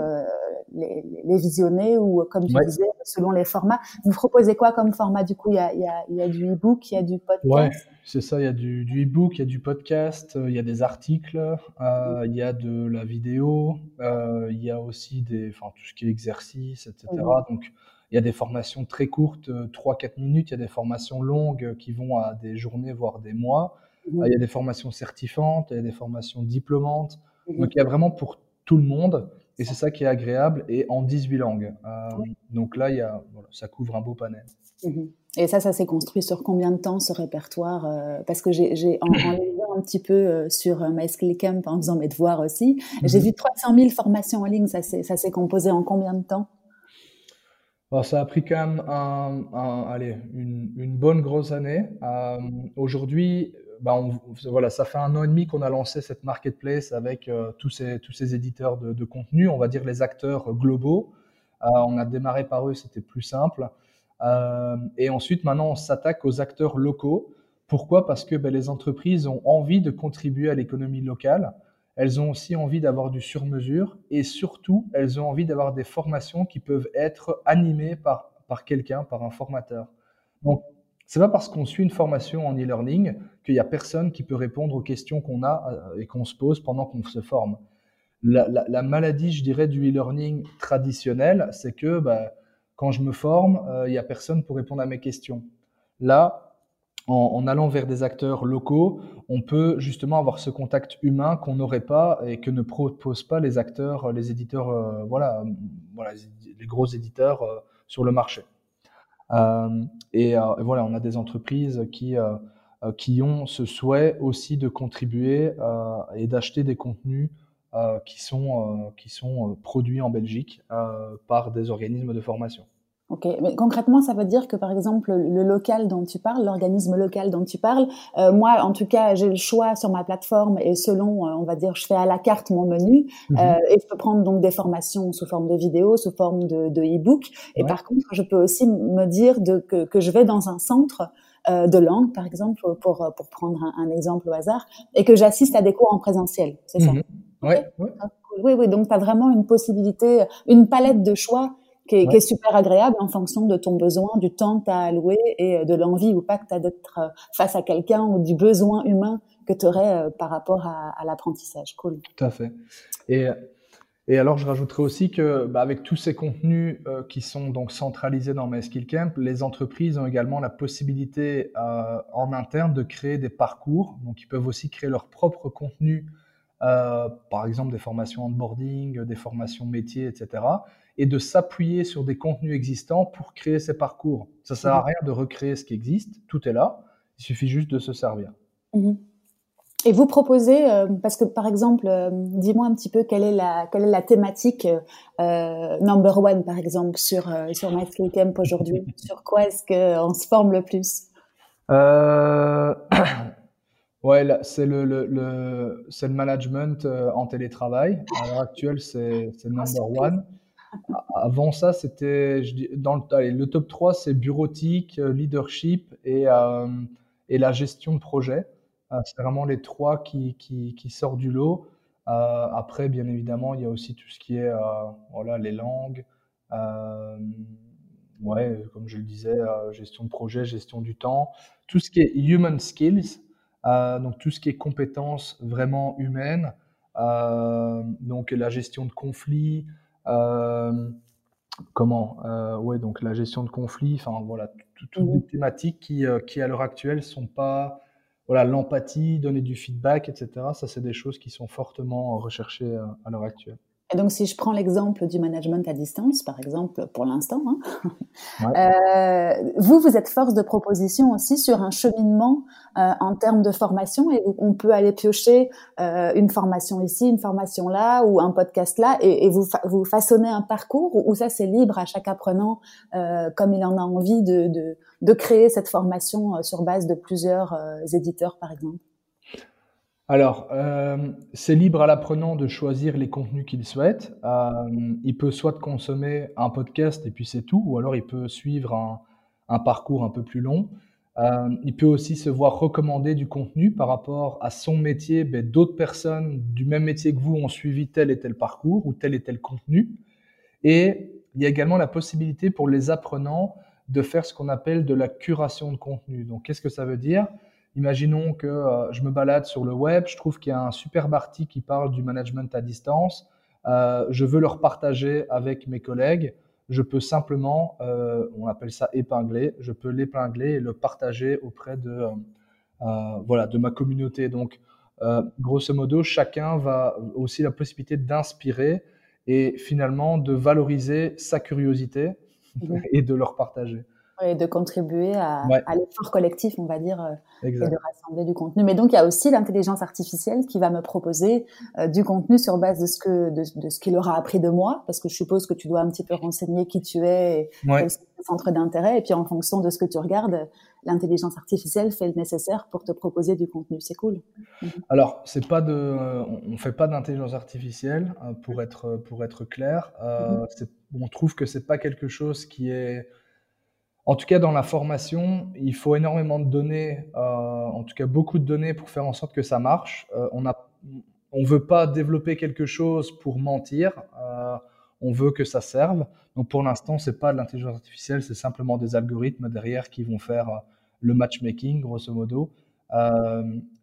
les, les, visionner ou, comme tu disais, selon les formats. Vous proposez quoi comme format Du coup, il y a, y a, il y a du e-book, il y a du podcast? C'est ça, il y a du, du e-book, il y a du podcast, euh, il y a des articles, euh, il y a de la vidéo, euh, il y a aussi des, enfin, tout ce qui est exercice, etc. Donc, il y a des formations très courtes, 3-4 minutes, il y a des formations longues qui vont à des journées, voire des mois. Il y a des formations certifiantes, il y a des formations diplômantes. Donc, il y a vraiment pour tout le monde. Et c'est ça qui est agréable et en 18 langues. Donc là, il y a, ça couvre un beau panel. Mhm. Et ça, ça s'est construit sur combien de temps ce répertoire euh, Parce que j'ai en, en lisant un petit peu euh, sur euh, My Skill Camp en faisant mes devoirs aussi, j'ai mhm. vu 300 000 formations en ligne. Ça s'est composé en combien de temps? Alors, Ça a pris quand même un, allez, une, une, bonne grosse année. Aujourd'hui, bah voilà, ça fait un an et demi qu'on a lancé cette marketplace avec tous, ces, tous ces éditeurs de, de, contenu, on va dire les acteurs globaux. on a démarré par eux, c'était plus simple. Euh, et ensuite, maintenant, on s'attaque aux acteurs locaux Pourquoi? Parce que ben, les entreprises ont envie de contribuer à l'économie locale. Elles ont aussi envie d'avoir du sur-mesure et surtout, elles ont envie d'avoir des formations qui peuvent être animées par, par quelqu'un, par un formateur. Donc, c'est pas parce qu'on suit une formation en e-learning qu'il y a personne qui peut répondre aux questions qu'on a euh, et qu'on se pose pendant qu'on se forme. La, la, la, maladie, je dirais, du e-learning traditionnel, c'est que bah, quand je me forme, euh, il y a personne pour répondre à mes questions. Là, en, allant vers des acteurs locaux, on peut justement avoir ce contact humain qu'on n'aurait pas et que ne proposent pas les acteurs, les éditeurs, euh, voilà, les gros éditeurs euh, sur le marché. Euh, et, euh, voilà, on a des entreprises qui, euh, qui ont ce souhait aussi de contribuer et d'acheter des contenus qui sont, qui sont produits en Belgique par des organismes de formation. Ok, mais concrètement, ça veut dire que par exemple le local dont tu parles, l'organisme local dont tu parles, euh, moi en tout cas j'ai le choix sur ma plateforme et selon, euh, on va dire, je fais à la carte mon menu mhm. euh, et je peux prendre donc des formations sous forme de vidéo, sous forme de, de e-book. Et par contre, je peux aussi me dire de, que, que je vais dans un centre euh, de langue, par exemple, pour, pour prendre un, un, exemple au hasard, et que j'assiste à des cours en présentiel, c'est ça? Mhm. ouais, ouais. Oui, oui, donc tu as vraiment une possibilité, une palette de choix qui est, qui est, super agréable en fonction de ton besoin, du temps que tu as alloué et euh, de l'envie ou pas que tu as d'être euh, face à quelqu'un ou du besoin humain que tu aurais euh, par rapport à, à l'apprentissage. Cool. Tout à fait. Et, et alors, je rajouterais aussi que bah, avec tous ces contenus euh, qui sont donc centralisés dans MySkillCamp, les entreprises ont également la possibilité euh, en interne de créer des parcours. Donc, ils peuvent aussi créer leur propre contenu euh, par exemple des formations onboarding, des formations métiers, etc. Et de s'appuyer sur des contenus existants pour créer ces parcours. Ça sert à mhm. rien de recréer ce qui existe, tout est là, il suffit juste de se servir. Mhm. Et vous proposez, euh, parce que par exemple, euh, dis-moi un petit peu quelle est la, quelle est la thématique euh, number one, par exemple, sur, euh, sur MySkillCamp aujourd'hui Sur quoi est-ce qu'on se forme le plus? [coughs] Ouais, c'est le, le, le, le management euh, en télétravail. À l'heure actuelle, c'est number one. Avant ça, c'était dans le, allez, le top 3, c'est bureautique, euh, leadership et, euh, et la gestion de projet. Euh, c'est vraiment les trois qui, qui, qui sortent du lot. Euh, après, bien évidemment, il y a aussi tout ce qui est voilà, les langues. ouais, comme je le disais, gestion de projet, gestion du temps. Tout ce qui est human skills. Euh, donc tout ce qui est compétences vraiment humaines, euh, donc la gestion de conflits, euh, comment, ouais, donc la gestion de conflits, enfin voilà, toutes les mmh thématiques qui, qui à l'heure actuelle sont pas voilà, l'empathie, donner du feedback, etc. Ça, c'est des choses qui sont fortement recherchées à l'heure actuelle. Et donc, si je prends l'exemple du management à distance, par exemple, pour l'instant, hein, ouais. [laughs] euh, vous, vous êtes force de proposition aussi sur un cheminement euh, en termes de formation et on peut aller piocher euh, une formation ici, une formation là ou un podcast là et, et vous, fa vous façonnez un parcours où ça, c'est libre à chaque apprenant euh, comme il en a envie de, de, de créer cette formation euh, sur base de plusieurs euh, éditeurs, par exemple. Alors, euh, c'est libre à l'apprenant de choisir les contenus qu'il souhaite. Euh, il peut soit consommer un podcast et puis c'est tout, ou alors il peut suivre un, parcours un peu plus long. Euh, il peut aussi se voir recommander du contenu par rapport à son métier. Ben, D'autres personnes du même métier que vous ont suivi tel et tel parcours ou tel et tel contenu. Et il y a également la possibilité pour les apprenants de faire ce qu'on appelle de la curation de contenu. Donc, qu'est-ce que ça veut dire? Imaginons que euh, je me balade sur le web, je trouve qu'il y a un superbe article qui parle du management à distance. Euh, je veux le partager avec mes collègues. Je peux simplement, euh, on appelle ça épingler, je peux l'épingler et le partager auprès de, voilà, de ma communauté. Donc, grosso modo, chacun va aussi la possibilité d'inspirer et finalement de valoriser sa curiosité [laughs] et de leur partager et de contribuer à, ouais. à l'effort collectif, on va dire, euh, exact. et de rassembler du contenu. Mais donc, il y a aussi l'intelligence artificielle qui va me proposer euh, du contenu sur base de ce que de, de ce qu'il aura appris de moi, parce que je suppose que tu dois un petit peu renseigner qui tu es et ouais. d'intérêt, et puis en fonction de ce que tu regardes, l'intelligence artificielle fait le nécessaire pour te proposer du contenu. C'est cool. -hmm. Alors, c'est pas de, on fait pas d'intelligence artificielle euh, pour être pour être clair. Euh, mm -hmm. On trouve que c'est pas quelque chose qui est en tout cas, dans la formation, il faut énormément de données, euh, en tout cas beaucoup de données pour faire en sorte que ça marche. Euh, on a, on veut pas développer quelque chose pour mentir. Euh, on veut que ça serve. Donc pour l'instant, c'est pas de l'intelligence artificielle, c'est simplement des algorithmes derrière qui vont faire le matchmaking, grosso modo.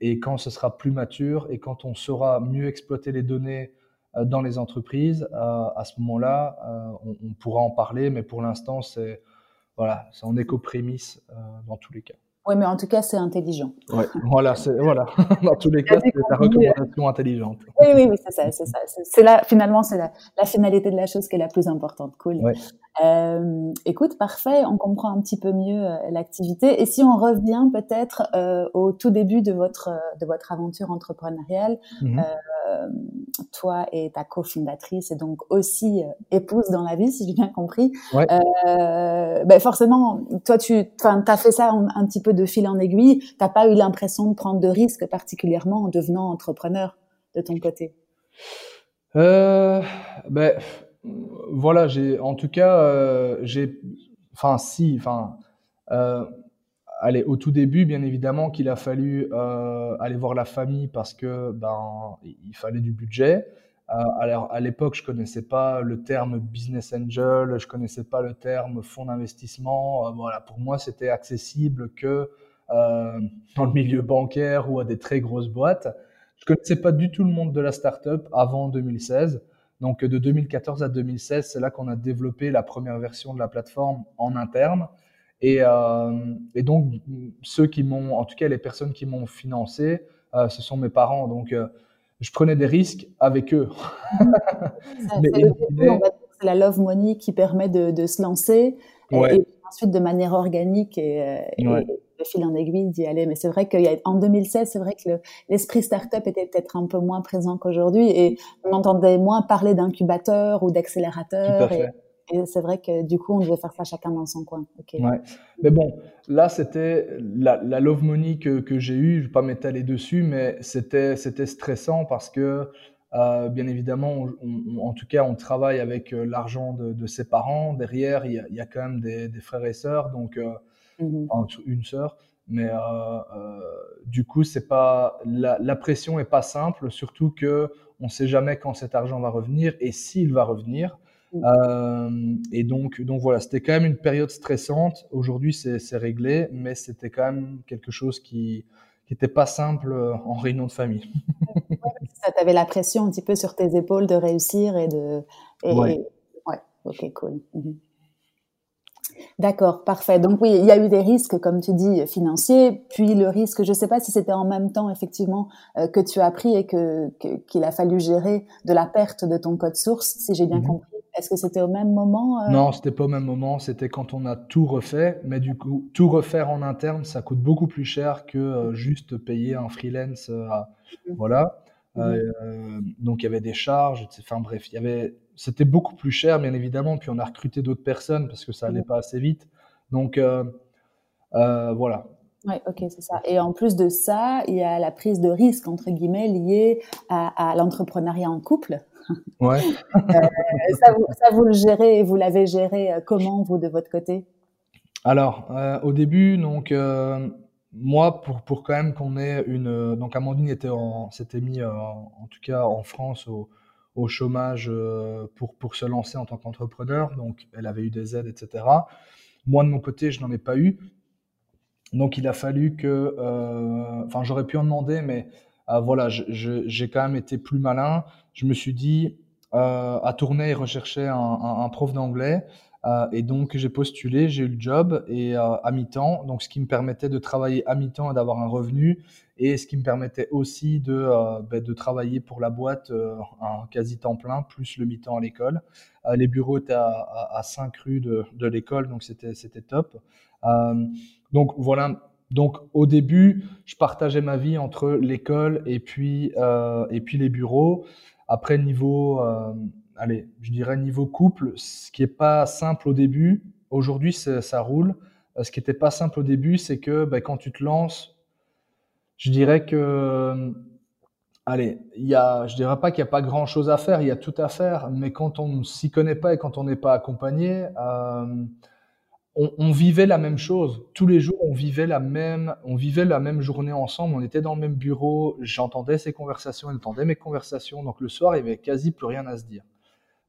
Et quand ce sera plus mature et quand on saura mieux exploiter les données dans les entreprises, à ce moment-là, on, pourra en parler. Mais pour l'instant, c'est voilà, c'est en éco-prémisse euh, dans tous les cas. Oui, mais en tout cas, c'est intelligent. Ouais, [laughs] voilà, c'est, voilà. [laughs] Dans tous les cas, c'est la recommandation intelligente. Oui, oui, oui, c'est ça, c'est ça. C'est là, finalement, c'est la, la, finalité de la chose qui est la plus importante. Cool. Ouais. Euh, écoute, parfait, on comprend un petit peu mieux euh, l'activité. Et si on revient peut-être euh, au tout début de votre de votre aventure entrepreneuriale, mm -hmm. euh, toi et ta cofondatrice et donc aussi euh, épouse dans la vie, si j'ai bien compris. Ouais. Euh, ben forcément, toi tu, enfin, t'as fait ça un, un, petit peu de fil en aiguille. T'as pas eu l'impression de prendre de risques particulièrement en devenant entrepreneur de ton côté? Euh, ben voilà, j'ai en tout cas, euh, j'ai, enfin si, enfin, euh, allez, au tout début, bien évidemment qu'il a fallu euh, aller voir la famille parce que ben il fallait du budget. Alors à l'époque, je connaissais pas le terme business angel, je connaissais pas le terme fonds d'investissement. Voilà, pour moi, c'était accessible que dans le milieu bancaire ou à des très grosses boîtes. Je connaissais pas du tout le monde de la startup avant 2016. Donc de 2014 à 2016, c'est là qu'on a développé la première version de la plateforme en interne. Et, euh, et donc ceux qui m'ont, en tout cas les personnes qui m'ont financé, euh, ce sont mes parents. Donc euh, je prenais des risques avec eux. [laughs] C'est la love money qui permet de, de se lancer ouais. et, ensuite de manière organique et, et, ouais de fil en aiguille d'y aller. Mais c'est vrai qu'en 2016, c'est vrai que l'esprit startup était peut-être un peu moins présent qu'aujourd'hui et on entendait moins parler d'incubateur ou d'accélérateur. Et, et c'est vrai que du coup, on devait faire ça chacun dans son coin. Okay. Ouais. Mais bon, là, c'était la, la, love money que, que j'ai eue. Je vais pas m'étaler dessus, mais c'était c'était stressant parce que euh, bien évidemment, on, on, en tout cas, on travaille avec euh, l'argent de, de, ses parents. Derrière, il y a, il y a quand même des, des frères et sœurs, donc euh, Mmh. une sœur. Mais euh, du coup, c'est pas la, la, pression est pas simple, surtout que on sait jamais quand cet argent va revenir et s'il va revenir. Mmh. Euh, et donc, donc voilà, c'était quand même une période stressante. Aujourd'hui, c'est réglé, mais c'était quand même quelque chose qui qui n'était pas simple en réunion de famille. [laughs] ça t'avait la pression un petit peu sur tes épaules de réussir et de. Et, ouais. ouais. Ok, cool. Mmh. D'accord, parfait. Donc oui, il y a eu des risques, comme tu dis, financiers, puis le risque, je ne sais pas si c'était en même temps, effectivement, euh, que tu as pris et que qu'il a fallu gérer de la perte de ton code source, si j'ai bien mmh. compris. Est-ce que c'était au même moment euh... Non, c'était pas au même moment. C'était quand on a tout refait, mais du coup, tout refaire en interne, ça coûte beaucoup plus cher que euh, juste payer un freelance. Mmh. Voilà. Mmh. donc il y avait des charges. Enfin bref, il y avait c'était beaucoup plus cher, bien évidemment. Puis on a recruté d'autres personnes parce que ça allait pas assez vite. Donc euh, euh, voilà. Oui, ok, c'est ça. Et en plus de ça, il y a la prise de risque entre guillemets liée à, à l'entrepreneuriat en couple. Ouais. [laughs] euh, ça, vous, ça, vous, le gérez et vous l'avez géré euh, comment vous de votre côté? Alors euh, au début, donc euh, moi pour pour quand même qu'on ait une donc Amandine était s'était mis en tout cas en France au au chômage euh, pour, pour se lancer en tant qu'entrepreneur. Donc, elle avait eu des aides, etc. Moi, de mon côté, je n'en ai pas eu. Donc, il a fallu que... Euh, enfin, j'aurais pu en demander, mais euh, voilà, j'ai quand même été plus malin. Je me suis dit, à tourner rechercher un, un prof d'anglais. Euh, et donc j'ai postulé, j'ai eu le job et euh, à mi-temps, donc ce qui me permettait de travailler à mi-temps et d'avoir un revenu, et ce qui me permettait aussi de, euh, ben, de travailler pour la boîte un quasi temps plein plus le mi-temps à l'école. les bureaux étaient à, à, à 5 rues de, de l'école, donc c'était c'était top. donc voilà. Donc au début, je partageais ma vie entre l'école et puis et puis les bureaux. Après niveau allez, je dirais niveau couple, ce qui est pas simple au début, aujourd'hui ça roule. Euh, ce qui n'était pas simple au début, c'est que ben, quand tu te lances, je dirais que, allez, y a, je dirais pas qu'il n'y a pas grand chose à faire, il y a tout à faire, mais quand on ne s'y connaît pas et quand on n'est pas accompagné, euh, on, vivait la même chose. Tous les jours, on vivait la même, on vivait la même journée ensemble. On était dans le même bureau. J'entendais ses conversations, elle entendait mes conversations. Donc le soir, il y avait quasi plus rien à se dire.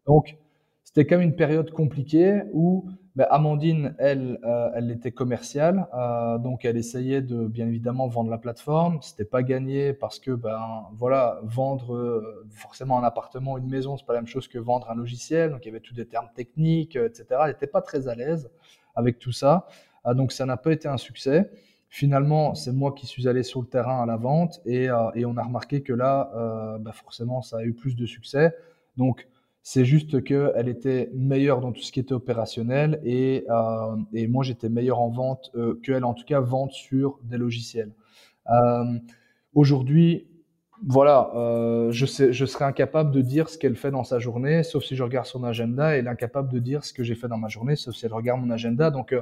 Donc c'était quand même une période compliquée où ben, Amandine, elle, euh, elle était commerciale, euh, donc elle essayait de bien évidemment vendre la plateforme. C'était pas gagné parce que ben voilà, vendre euh, forcément un appartement, une maison, c'est pas la même chose que vendre un logiciel. Donc il y avait tous des termes techniques, etc. Elle n'était pas très à l'aise avec tout ça, donc ça n'a pas été un succès. Finalement, c'est moi qui suis allé sur le terrain à la vente et, on a remarqué que là, ben, forcément, ça a eu plus de succès. Donc c'est juste qu'elle était meilleure dans tout ce qui était opérationnel et, euh, et moi j'étais meilleur en vente euh, qu'elle en tout cas vente sur des logiciels. Euh, Aujourd'hui, voilà, euh, je, sais, je serais incapable de dire ce qu'elle fait dans sa journée, sauf si je regarde son agenda, et elle est incapable de dire ce que j'ai fait dans ma journée, sauf si elle regarde mon agenda. Donc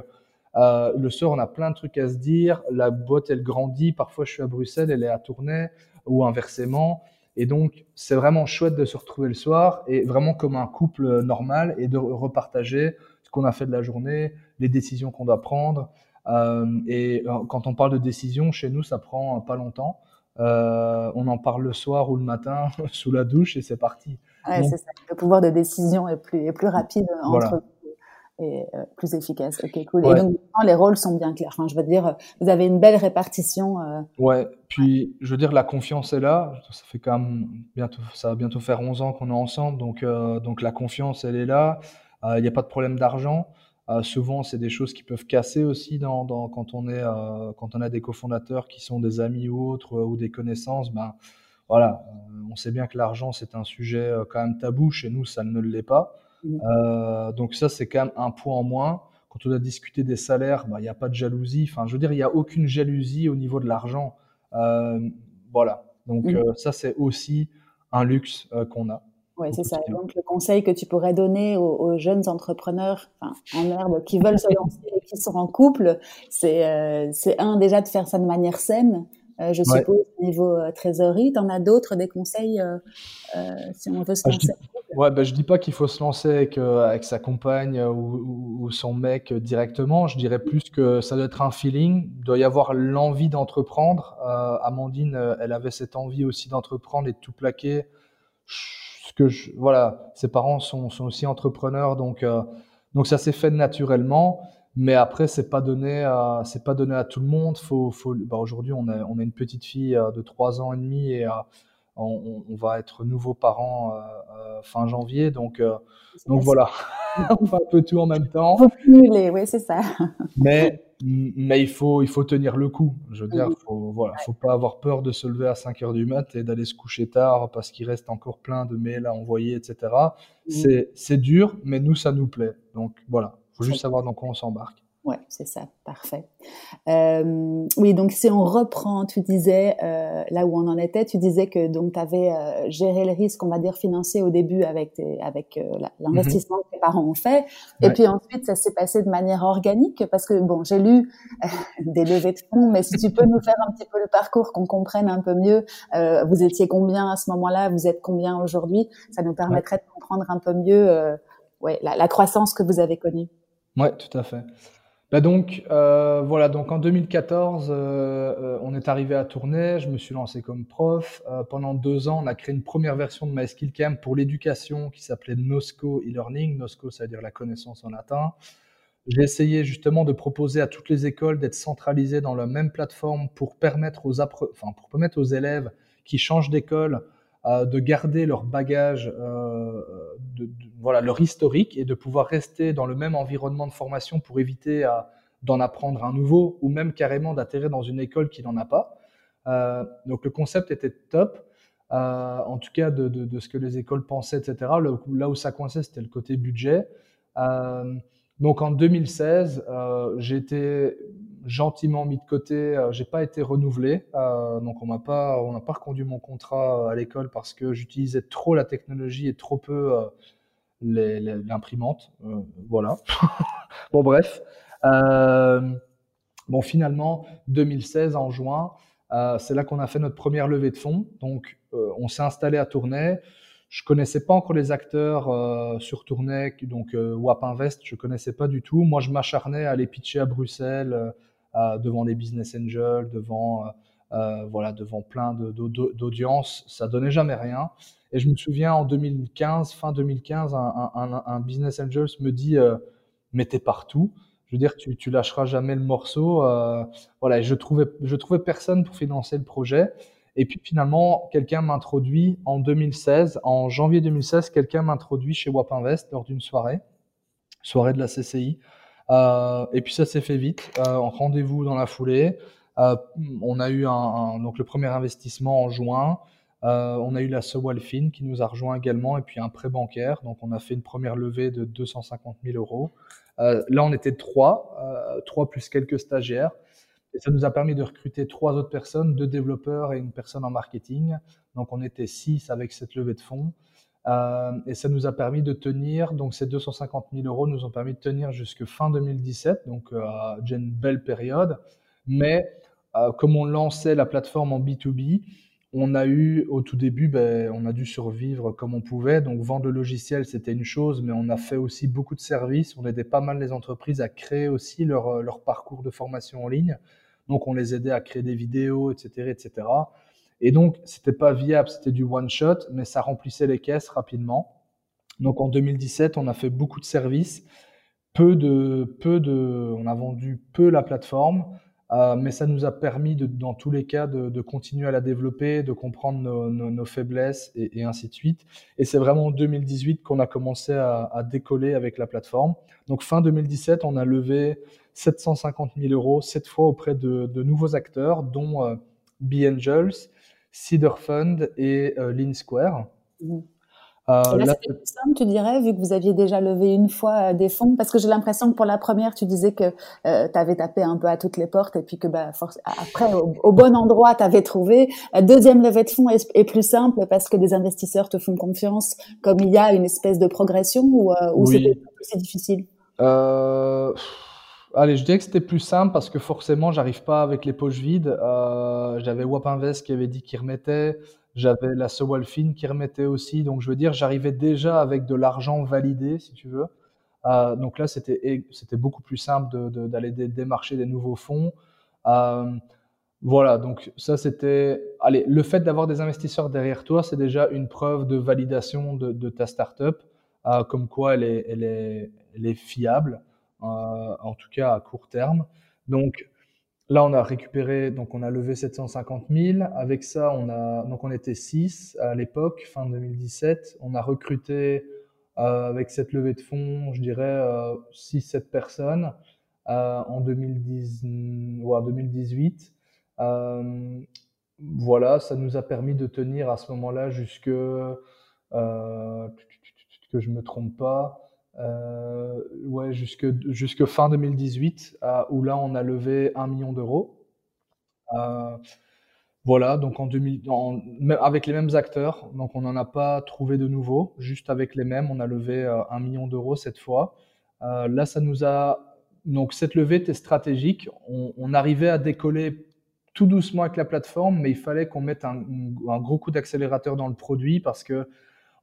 le soir, on a plein de trucs à se dire. La boîte, elle grandit. Parfois, je suis à Bruxelles, elle est à Tournai, ou inversement. Et donc, c'est vraiment chouette de se retrouver le soir et vraiment comme un couple normal et de repartager ce qu'on a fait de la journée, les décisions qu'on doit prendre. Euh, et euh, quand on parle de décisions, chez nous, ça prend pas longtemps. Euh, on en parle le soir ou le matin [laughs] sous la douche et c'est parti. Ouais, c'est ça. Le pouvoir de décision est plus, est plus rapide entre et euh, plus efficace. Ok, cool. Et donc, les rôles sont bien clairs. Enfin, je veux dire, vous avez une belle répartition. Euh... Ouais. Puis, je veux dire, la confiance est là. Ça fait quand même bientôt, ça va bientôt faire 11 ans qu'on est ensemble. Donc, euh, donc la confiance, elle est là. Il n'y a pas de problème d'argent. Souvent, c'est des choses qui peuvent casser aussi dans, dans quand on est, quand on a des cofondateurs qui sont des amis ou autres ou des connaissances. Ben, voilà. on sait bien que l'argent, c'est un sujet quand même tabou. Chez nous, ça ne l'est pas. Euh, donc ça, c'est quand même un point en moins. Quand on a discuté des salaires, bah, il n'y a pas de jalousie. Enfin, je veux dire, il n'y a aucune jalousie au niveau de l'argent. Euh, voilà. Donc euh, ça, c'est aussi un luxe qu'on a. Oui, c'est ça. Donc, le conseil que tu pourrais donner aux, jeunes entrepreneurs enfin, en herbe qui veulent se lancer et qui sont en couple, c'est un, déjà de faire ça de manière saine. je suppose, au niveau trésorerie. Tu en as d'autres, des conseils si on veut se ah, lancer? Ouais, ben, je dis pas qu'il faut se lancer avec, euh, avec sa compagne euh, ou, son mec euh, directement. Je dirais plus que ça doit être un feeling. Il doit y avoir l'envie d'entreprendre. Amandine, elle avait cette envie aussi d'entreprendre et de tout plaquer. Voilà, ses parents sont, sont aussi entrepreneurs, donc donc ça s'est fait naturellement. Mais après, c'est pas donné à c'est pas donné à tout le monde. Faut, faut, bah aujourd'hui, on a on a une petite fille de trois ans et demi et on, on, va être nouveaux parents euh, euh, fin janvier, donc, euh, donc voilà, [laughs] on fait un peu tout en même temps. Faut cumuler, oui, c'est ça. [laughs] mais mais il faut, il faut tenir le coup. Je veux dire, faut, voilà, faut pas avoir peur de se lever à 5 heures du mat et d'aller se coucher tard parce qu'il reste encore plein de mails à envoyer, etc. C'est, c'est dur, mais nous, ça nous plaît. Donc voilà, faut juste savoir dans quoi on s'embarque. Ouais, c'est ça, parfait. Euh, oui, donc si on reprend, tu disais euh, là où on en était, tu disais que donc tu avais euh, géré le risque, on va dire financier au début avec avec euh, l'investissement que tes parents ont fait, et puis ensuite ça s'est passé de manière organique parce que bon, j'ai lu euh, des levées de fonds, mais si tu peux nous faire un petit peu le parcours, qu'on comprenne un peu mieux, euh, vous étiez combien à ce moment-là, vous êtes combien aujourd'hui, ça nous permettrait de comprendre un peu mieux, ouais, la, la croissance que vous avez connue. Ouais, tout à fait. Bah donc euh, voilà, donc en 2014, euh, euh, on est arrivé à Tournai, je me suis lancé comme prof. Pendant deux ans, on a créé une première version de MySkillCamp pour l'éducation qui s'appelait NOSCO e-learning. NOSCO, ça veut dire la connaissance en latin. J'ai essayé justement de proposer à toutes les écoles d'être centralisées dans la même plateforme pour permettre aux, élèves qui changent d'école de garder leur bagage, euh, voilà, leur historique et de pouvoir rester dans le même environnement de formation pour éviter d'en apprendre un nouveau ou même carrément d'atterrir dans une école qui n'en a pas. Euh, donc le concept était top. Euh, en tout cas de, ce que les écoles pensaient, etc. là où ça coinçait, c'était le côté budget. Donc en 2016, euh, j'ai été gentiment mis de côté. Euh, j'ai pas été renouvelé, euh, donc on m'a pas, on n'a pas reconduit mon contrat euh, à l'école parce que j'utilisais trop la technologie et trop peu l'imprimante. Voilà. [laughs] bon bref. bon finalement, 2016 en juin, c'est là qu'on a fait notre première levée de fonds. Donc on s'est installé à Tournai. je connaissais pas encore les acteurs sur Tournai, donc WAP Invest, je connaissais pas du tout. Moi, je m'acharnais à aller pitcher à Bruxelles devant les business angels, devant voilà, devant plein d'audiences. Ça donnait jamais rien. Et je me souviens en 2015, fin 2015, un, business angel me dit mais t'es partout. Je veux dire, tu, tu lâcheras jamais le morceau. voilà, je trouvais je trouvais personne pour financer le projet. Et puis finalement, quelqu'un m'introduit en 2016, en janvier 2016, quelqu'un m'introduit chez Wap Invest lors d'une soirée, soirée de la CCI. Euh, et puis ça s'est fait vite, euh, en rendez-vous dans la foulée. Euh, on a eu donc le premier investissement en juin. On a eu la Sewalfin qui nous a rejoint également et puis un prêt bancaire. Donc on a fait une première levée de 250 000 euros. Là on était trois, trois plus quelques stagiaires. Et ça nous a permis de recruter trois autres personnes, deux développeurs et une personne en marketing. Donc on était six avec cette levée de fonds. Euh, et ça nous a permis de tenir, donc ces 250 000 euros nous ont permis de tenir jusque fin 2017, donc euh, une belle période. Mais euh, comme on lançait la plateforme en B2B, on a eu au tout début, ben, on a dû survivre comme on pouvait. Donc vendre le logiciel, c'était une chose, mais on a fait aussi beaucoup de services. On aidait pas mal les entreprises à créer aussi leur, leur parcours de formation en ligne. Donc on les aidait à créer des vidéos, etc., etc. Et donc c'était pas viable, c'était du one shot, mais ça remplissait les caisses rapidement. Donc en 2017, on a fait beaucoup de services, peu de, peu de, on a vendu peu la plateforme. Euh, mais ça nous a permis, dans tous les cas, de, continuer à la développer, de comprendre nos, nos, faiblesses et, ainsi de suite. Et c'est vraiment en 2018 qu'on a commencé à, décoller avec la plateforme. Donc fin 2017, on a levé 750 000 euros, cette fois auprès de, de nouveaux acteurs, dont euh, B-Angels, Cedar Fund et euh, Lean Square. Mmh. Euh, là, c'était plus simple, tu dirais, vu que vous aviez déjà levé une fois euh, des fonds, parce que j'ai l'impression que pour la première, tu disais que euh, tu avais tapé un peu à toutes les portes et puis que bah, après, au, bon endroit, tu avais trouvé. La deuxième levée de fonds est, est, plus simple parce que des investisseurs te font confiance, comme il y a une espèce de progression ou, ou oui. c'était difficile? Allez, je dirais que c'était plus simple parce que forcément, j'arrive pas avec les poches vides. Euh, J'avais Wap Invest qui avait dit qu'il remettait. J'avais la Sewalfin qui remettait aussi. Donc, je veux dire, j'arrivais déjà avec de l'argent validé, si tu veux. Euh, donc là, c'était beaucoup plus simple d'aller démarcher des nouveaux fonds. Euh, voilà, donc ça c'était. Allez, le fait d'avoir des investisseurs derrière toi, c'est déjà une preuve de validation de, ta startup, comme quoi elle est, elle est, fiable, en tout cas à court terme. Donc Là, on a récupéré, donc on a levé 750 000. Avec ça, on a, donc on était 6 à l'époque, fin 2017. On a recruté euh, avec cette levée de fonds, je dirais euh, 6-7 personnes euh, en 2010, ouais, 2018. Euh, voilà, ça nous a permis de tenir à ce moment-là jusque, euh, que je me trompe pas, euh, ouais, jusque, jusque fin 2018, euh, où là, on a levé un million d'euros. Euh, voilà, donc en 2000, en, avec les mêmes acteurs, donc on n'en a pas trouvé de nouveaux, juste avec les mêmes, on a levé euh, un million d'euros cette fois. Euh, là, ça nous a, donc cette levée était stratégique. On, arrivait à décoller tout doucement avec la plateforme, mais il fallait qu'on mette un, gros coup d'accélérateur dans le produit parce que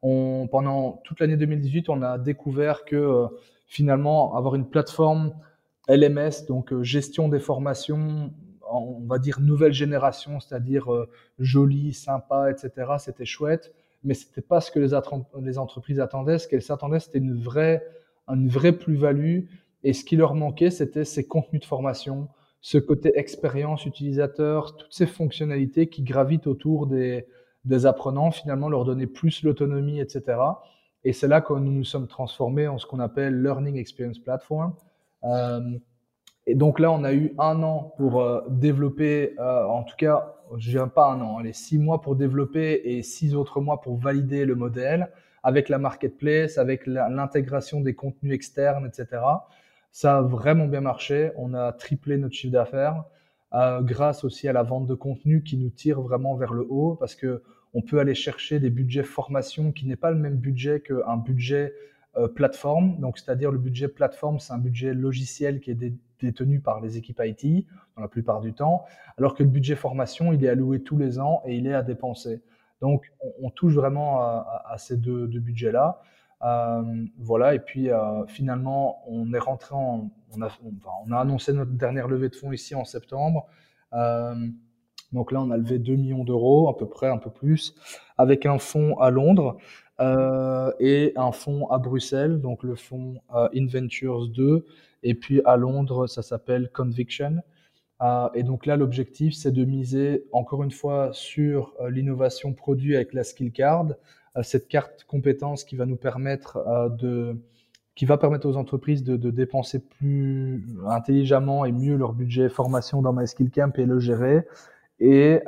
pendant toute l'année 2018, on a découvert que euh, finalement, avoir une plateforme LMS, donc euh, gestion des formations, on va dire nouvelle génération, c'est-à-dire euh, jolie, sympa, etc., c'était chouette, mais c'était pas ce que les, les entreprises attendaient. Ce qu'elles s'attendaient, c'était une vraie, une vraie plus-value. Et ce qui leur manquait, c'était ces contenus de formation, ce côté expérience utilisateur, toutes ces fonctionnalités qui gravitent autour des, des apprenants, finalement leur donner plus l'autonomie, etc. Et c'est là que nous nous sommes transformés en ce qu'on appelle Learning Experience Platform. Euh, et donc là, on a eu un an pour euh, développer, euh, en tout cas, je viens pas un an, les six mois pour développer et six autres mois pour valider le modèle avec la marketplace, avec l'intégration des contenus externes, etc. Ça a vraiment bien marché. On a triplé notre chiffre d'affaires grâce aussi à la vente de contenu qui nous tire vraiment vers le haut parce que on peut aller chercher des budgets formation qui n'est pas le même budget qu'un budget euh, plateforme. Donc, c'est-à-dire le budget plateforme, c'est un budget logiciel qui est dé détenu par les équipes IT dans la plupart du temps, alors que le budget formation, il est alloué tous les ans et il est à dépenser. Donc, on, touche vraiment à, ces deux, budgets-là. voilà, et puis finalement, on est rentré en. On, a, annoncé notre dernière levée de fonds ici en septembre. Donc là, on a levé 2 millions d'euros, à peu près, un peu plus, avec un fonds à Londres euh, et un fonds à Bruxelles, donc le fonds euh, Inventures 2, et puis à Londres, ça s'appelle Conviction. Euh, et donc là, l'objectif, c'est de miser encore une fois sur l'innovation produit avec la skill card, cette carte compétence qui va nous permettre de, qui va permettre aux entreprises de, de, dépenser plus intelligemment et mieux leur budget formation dans MySkillCamp et le gérer, et,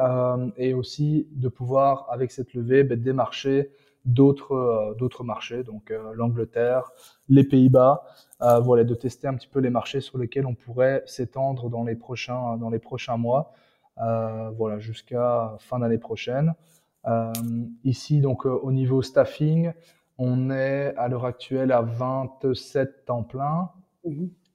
et aussi de pouvoir avec cette levée ben, démarcher d'autres euh, d'autres marchés, donc euh, l'Angleterre, les Pays-Bas, euh, voilà, de tester un petit peu les marchés sur lesquels on pourrait s'étendre dans les prochains dans les prochains mois, voilà, jusqu'à fin d'année prochaine. ici, donc au niveau staffing, on est à l'heure actuelle à 27 temps plein.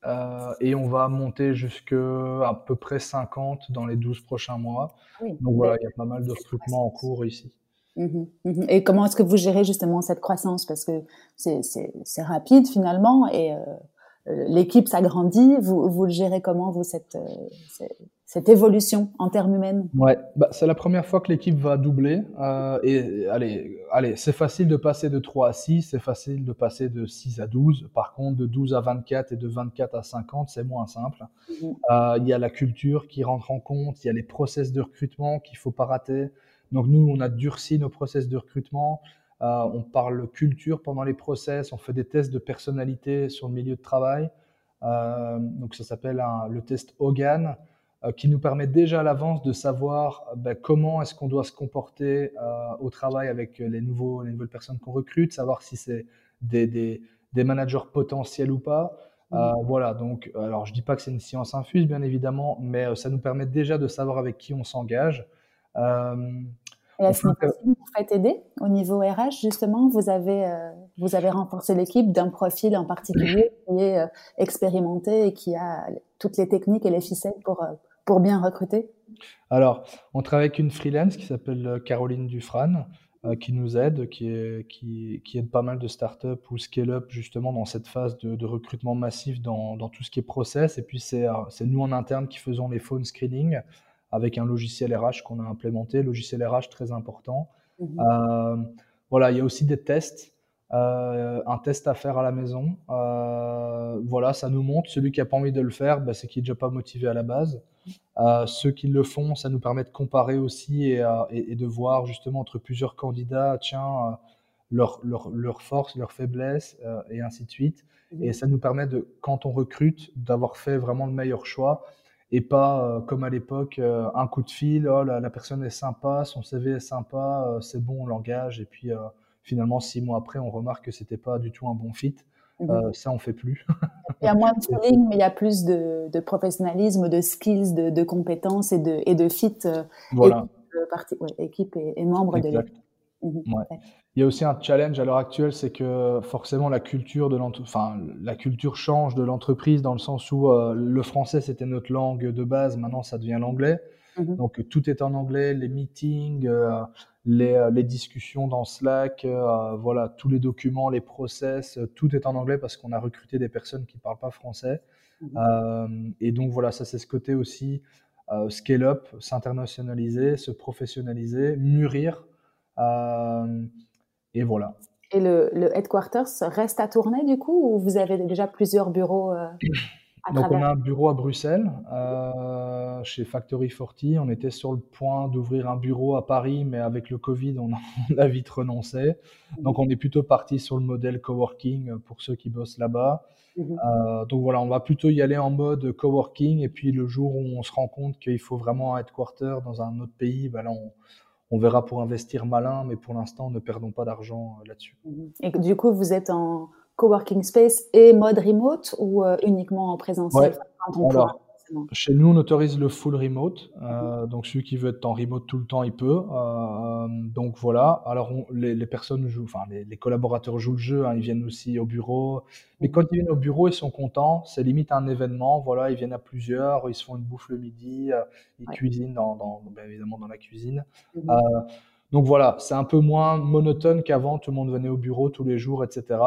Mhm. et on va monter jusqu'à à peu près 50 dans les 12 prochains mois. Donc voilà, il y a pas mal de recrutements en cours ici. Mmh mmh et comment est-ce que vous gérez justement cette croissance? Parce que c'est rapide finalement et euh, l'équipe s'agrandit. Vous, vous le gérez comment, vous, cette, euh, cette évolution en termes humains Ouais, bah, c'est la première fois que l'équipe va doubler. Euh, et allez, allez c'est facile de passer de 3 à 6, c'est facile de passer de 6 à 12. Par contre, de 12 à 24 et de 24 à 50, c'est moins simple. Mmh il y a la culture qui rentre en compte, il y a les process de recrutement qu'il faut pas rater. Donc nous, on a durci nos process de recrutement. Euh, on parle culture pendant les process. On fait des tests de personnalité sur le milieu de travail. Euh, donc ça s'appelle le test Hogan, euh, qui nous permet déjà à l'avance de savoir ben, comment est-ce qu'on doit se comporter au travail avec les, nouveaux, les nouvelles personnes qu'on recrute, savoir si c'est des, des, managers potentiels ou pas. Mmh. voilà, donc, alors je dis pas que c'est une science infuse, bien évidemment, mais ça nous permet déjà de savoir avec qui on s'engage. Et à ce niveau vous faites aider au niveau RH, justement, vous avez, euh, vous avez renforcé l'équipe d'un profil en particulier qui est euh, expérimenté et qui a toutes les techniques et les ficelles pour, euh, pour bien recruter? Alors, on travaille avec une freelance qui s'appelle Caroline Dufran, qui nous aide, qui, est, qui, qui, aide pas mal de startups ou scale-up justement dans cette phase de, de recrutement massif dans, dans, tout ce qui est process. Et puis, c'est nous en interne qui faisons les phone screening avec un logiciel RH qu'on a implémenté, logiciel RH très important. Mhm. Euh, voilà, il y a aussi des tests, euh, un test à faire à la maison. Euh, voilà, ça nous montre. Celui qui a pas envie de le faire, bah, c'est qu'il n'est déjà pas motivé à la base. Ceux qui le font, ça nous permet de comparer aussi et, et, de voir justement entre plusieurs candidats, tiens, leurs leur, leur forces, leurs faiblesses et ainsi de suite. Mhm. Et ça nous permet de, quand on recrute, d'avoir fait vraiment le meilleur choix et pas euh, comme à l'époque euh, un coup de fil, oh, la, personne est sympa, son CV est sympa, euh, c'est bon, on l'engage et puis finalement six mois après on remarque que c'était pas du tout un bon fit. Mhm. ça on fait plus. il y a moins de [laughs] feeling, mais il y a plus de, de professionnalisme, de skills, de, de, compétences et de, et de fit voilà. équipe, et, membres de l'équipe. Mhm. Il y a aussi un challenge à l'heure actuelle, c'est que forcément la culture de enfin, la culture change de l'entreprise dans le sens où euh, le français c'était notre langue de base, maintenant ça devient l'anglais. Mhm. Donc tout est en anglais, les meetings, euh, les, euh, les, discussions dans Slack, voilà, tous les documents, les process, tout est en anglais parce qu'on a recruté des personnes qui parlent pas français. Mhm. et donc voilà, ça c'est ce côté aussi scale up, s'internationaliser, se professionnaliser, mûrir. Et voilà. Et le, le, headquarters reste à tourner du coup ou vous avez déjà plusieurs bureaux euh, [clears throat] à Donc on a un bureau à Bruxelles, euh, chez Factory 40. On était sur le point d'ouvrir un bureau à Paris, mais avec le Covid, on [laughs] a, vite renoncé. Donc on est plutôt parti sur le modèle coworking pour ceux qui bossent là-bas. Mhm. Euh, donc voilà, on va plutôt y aller en mode coworking. Et puis le jour où on se rend compte qu'il faut vraiment un headquarter dans un autre pays, ben là on, on verra pour investir malin, mais pour l'instant, ne perdons pas d'argent euh, là-dessus. Et du coup, vous êtes en coworking space et mode remote ou euh, uniquement en présentiel chez nous, on autorise le full remote. Euh, donc, celui qui veut être en remote tout le temps, il peut. Euh, donc, voilà. Alors, les, personnes jouent, enfin, les, collaborateurs jouent le jeu. Hein, ils viennent aussi au bureau. Mais quand ils viennent au bureau, ils sont contents. C'est limite un événement. Voilà, ils viennent à plusieurs. Ils se font une bouffe le midi. Euh, ils cuisinent, dans, dans, évidemment, dans la cuisine. Mhm. donc voilà, c'est un peu moins monotone qu'avant. Tout le monde venait au bureau tous les jours, etc.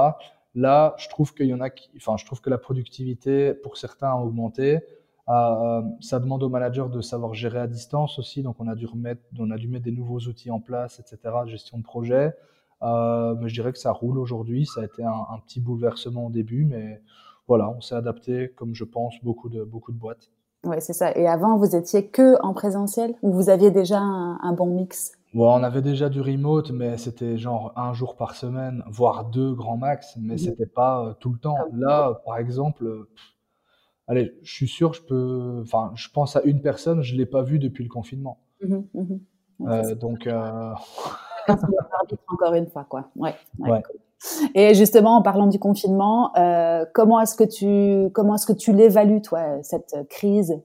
Là, je trouve qu'il y en a enfin, je trouve que la productivité pour certains a augmenté. Euh, ça demande aux managers de savoir gérer à distance aussi. Donc, on a dû remettre, on a dû mettre des nouveaux outils en place, etc. Gestion de projet. Euh, mais je dirais que ça roule aujourd'hui. Ça a été un, petit bouleversement au début, mais voilà, on s'est adapté, comme je pense beaucoup de beaucoup de boîtes. Ouais, c'est ça. Et avant, vous étiez que en présentiel ou vous aviez déjà un bon mix? Bon, on avait déjà du remote, mais c'était genre un jour par semaine, voire deux grand max, mais mmh. c'était pas euh, tout le temps. Là, par exemple, allez, je suis sûr, je peux, enfin, je pense à une personne, je l'ai pas vue depuis le confinement. Mmh mmh euh, donc, euh... [laughs] encore une fois, quoi. Ouais. ouais. Et justement, en parlant du confinement, euh, comment est-ce que tu comment est-ce que tu l'évalues, toi, cette crise? euh,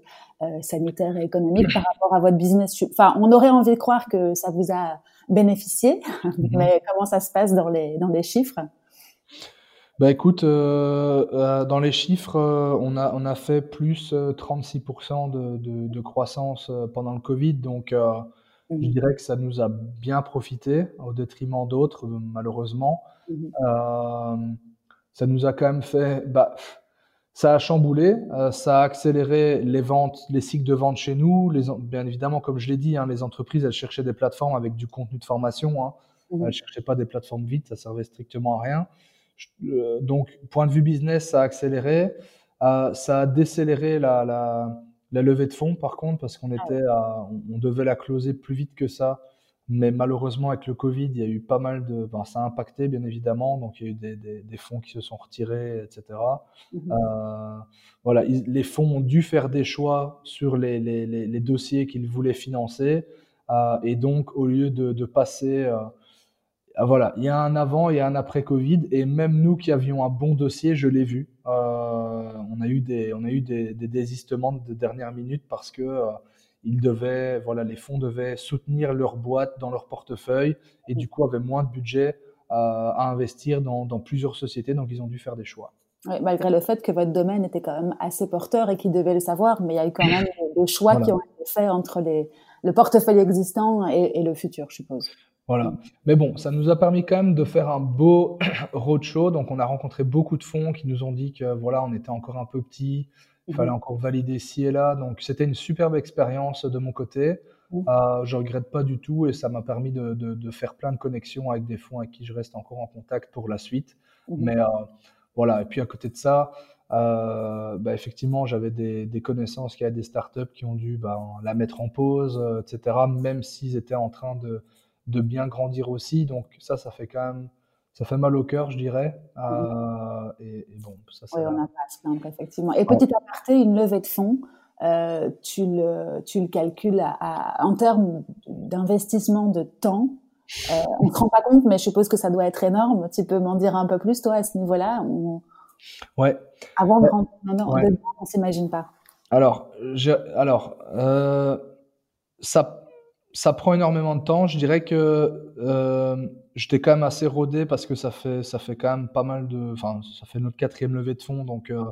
sanitaire et économique par rapport à votre business Enfin, on aurait envie de croire que ça vous a bénéficié, mhm. mais comment ça se passe dans les dans les chiffres? Bah écoute, euh, euh dans les chiffres, euh, on a on a fait plus 36% de, de, de, croissance pendant le Covid, donc je mhm. dirais que ça nous a bien profité au détriment d'autres, malheureusement. Mhm. Euh, ça nous a quand même fait, bah, ça a chamboulé, euh, ça a accéléré les ventes, les cycles de vente chez nous. Les, bien évidemment, comme je l'ai dit, hein, les entreprises, elles cherchaient des plateformes avec du contenu de formation. Hein. Mmh. Elles cherchaient pas des plateformes vides, ça servait strictement à rien. Euh, donc, point de vue business, ça a accéléré. Euh, ça a décéléré la, la, la, levée de fonds, par contre, parce qu'on ah était, à, on, devait la closer plus vite que ça mais malheureusement, avec le Covid, il y a eu pas mal de. Ben, ça a impacté, bien évidemment. Donc, il y a eu des, des, des fonds qui se sont retirés, etc. Mmh euh, voilà, les fonds ont dû faire des choix sur les, les, les, dossiers qu'ils voulaient financer. Euh, et donc, au lieu de, de passer. Euh, voilà, il y a un avant et un après Covid. Et même nous qui avions un bon dossier, je l'ai vu. On a eu des, on a eu des, des désistements de dernière minute parce que ils devaient, voilà, les fonds devaient soutenir leur boîte dans leur portefeuille et du coup avaient moins de budget à, à investir dans, dans, plusieurs sociétés, donc ils ont dû faire des choix. Oui, malgré le fait que votre domaine était quand même assez porteur et qu'ils devaient le savoir, mais il y a eu quand même [coughs] des choix qui ont été faits entre les, le portefeuille existant et, et, le futur, je suppose. Voilà. Mais bon, ça nous a permis quand même de faire un beau [coughs] roadshow. Donc, on a rencontré beaucoup de fonds qui nous ont dit que voilà, on était encore un peu petit, il fallait mhm. encore valider ci et là. Donc, c'était une superbe expérience de mon côté. Euh, je regrette pas du tout et ça m'a permis de, de, de, faire plein de connexions avec des fonds avec qui je reste encore en contact pour la suite. Mhm. Mais euh, voilà. Et puis à côté de ça, euh, bah, effectivement, j'avais des, des, connaissances qui avaient des startups qui ont dû bah, la mettre en pause, euh, etc. Même s'ils étaient en train de, de bien grandir aussi. Donc ça, ça fait quand même ça fait mal au cœur, je dirais. Euh, et, et, bon, ça, oui, on n'a pas à se plaindre, effectivement. Et petit aparté, une levée de fonds, euh, tu, le, tu le calcules à, en termes d'investissement de temps. Euh, on ne se rend pas compte, mais je suppose que ça doit être énorme. Tu peux m'en dire un peu plus, toi, à ce niveau-là on... Ouais. Avant de rentrer ouais. on s'imagine pas. Alors, je, alors euh, ça ça prend énormément de temps. Je dirais que euh, j'étais quand même assez rodé parce que ça fait, ça fait quand même pas mal de. Enfin, ça fait notre quatrième levée de fonds, donc euh,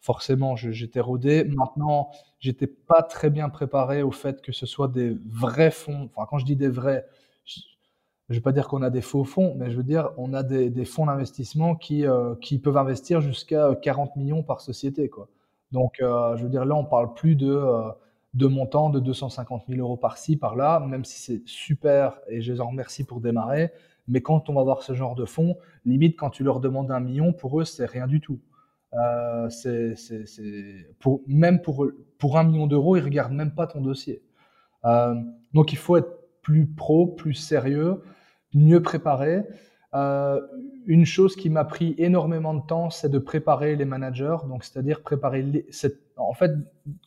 forcément, j'étais rodé. Maintenant, j'étais pas très bien préparé au fait que ce soit des vrais fonds. Enfin, quand je dis des vrais, je, ne vais pas dire qu'on a des faux fonds, mais je veux dire, on a des, des fonds d'investissement qui, euh, qui peuvent investir jusqu'à 40 millions par société, quoi. Donc, euh, je veux dire, là, on parle plus de euh, de montant de 250 000 euros par-ci, par-là, même si c'est super et je les en remercie pour démarrer. Mais quand on va voir ce genre de fonds, limite quand tu leur demandes un million, pour eux, c'est rien du tout. Euh, c'est, même pour, pour un million d'euros, ils regardent même pas ton dossier. Euh, donc il faut être plus pro, plus sérieux, mieux préparé. Euh, une chose qui m'a pris énormément de temps, c'est de préparer les managers. Donc, c'est-à-dire préparer les, en fait,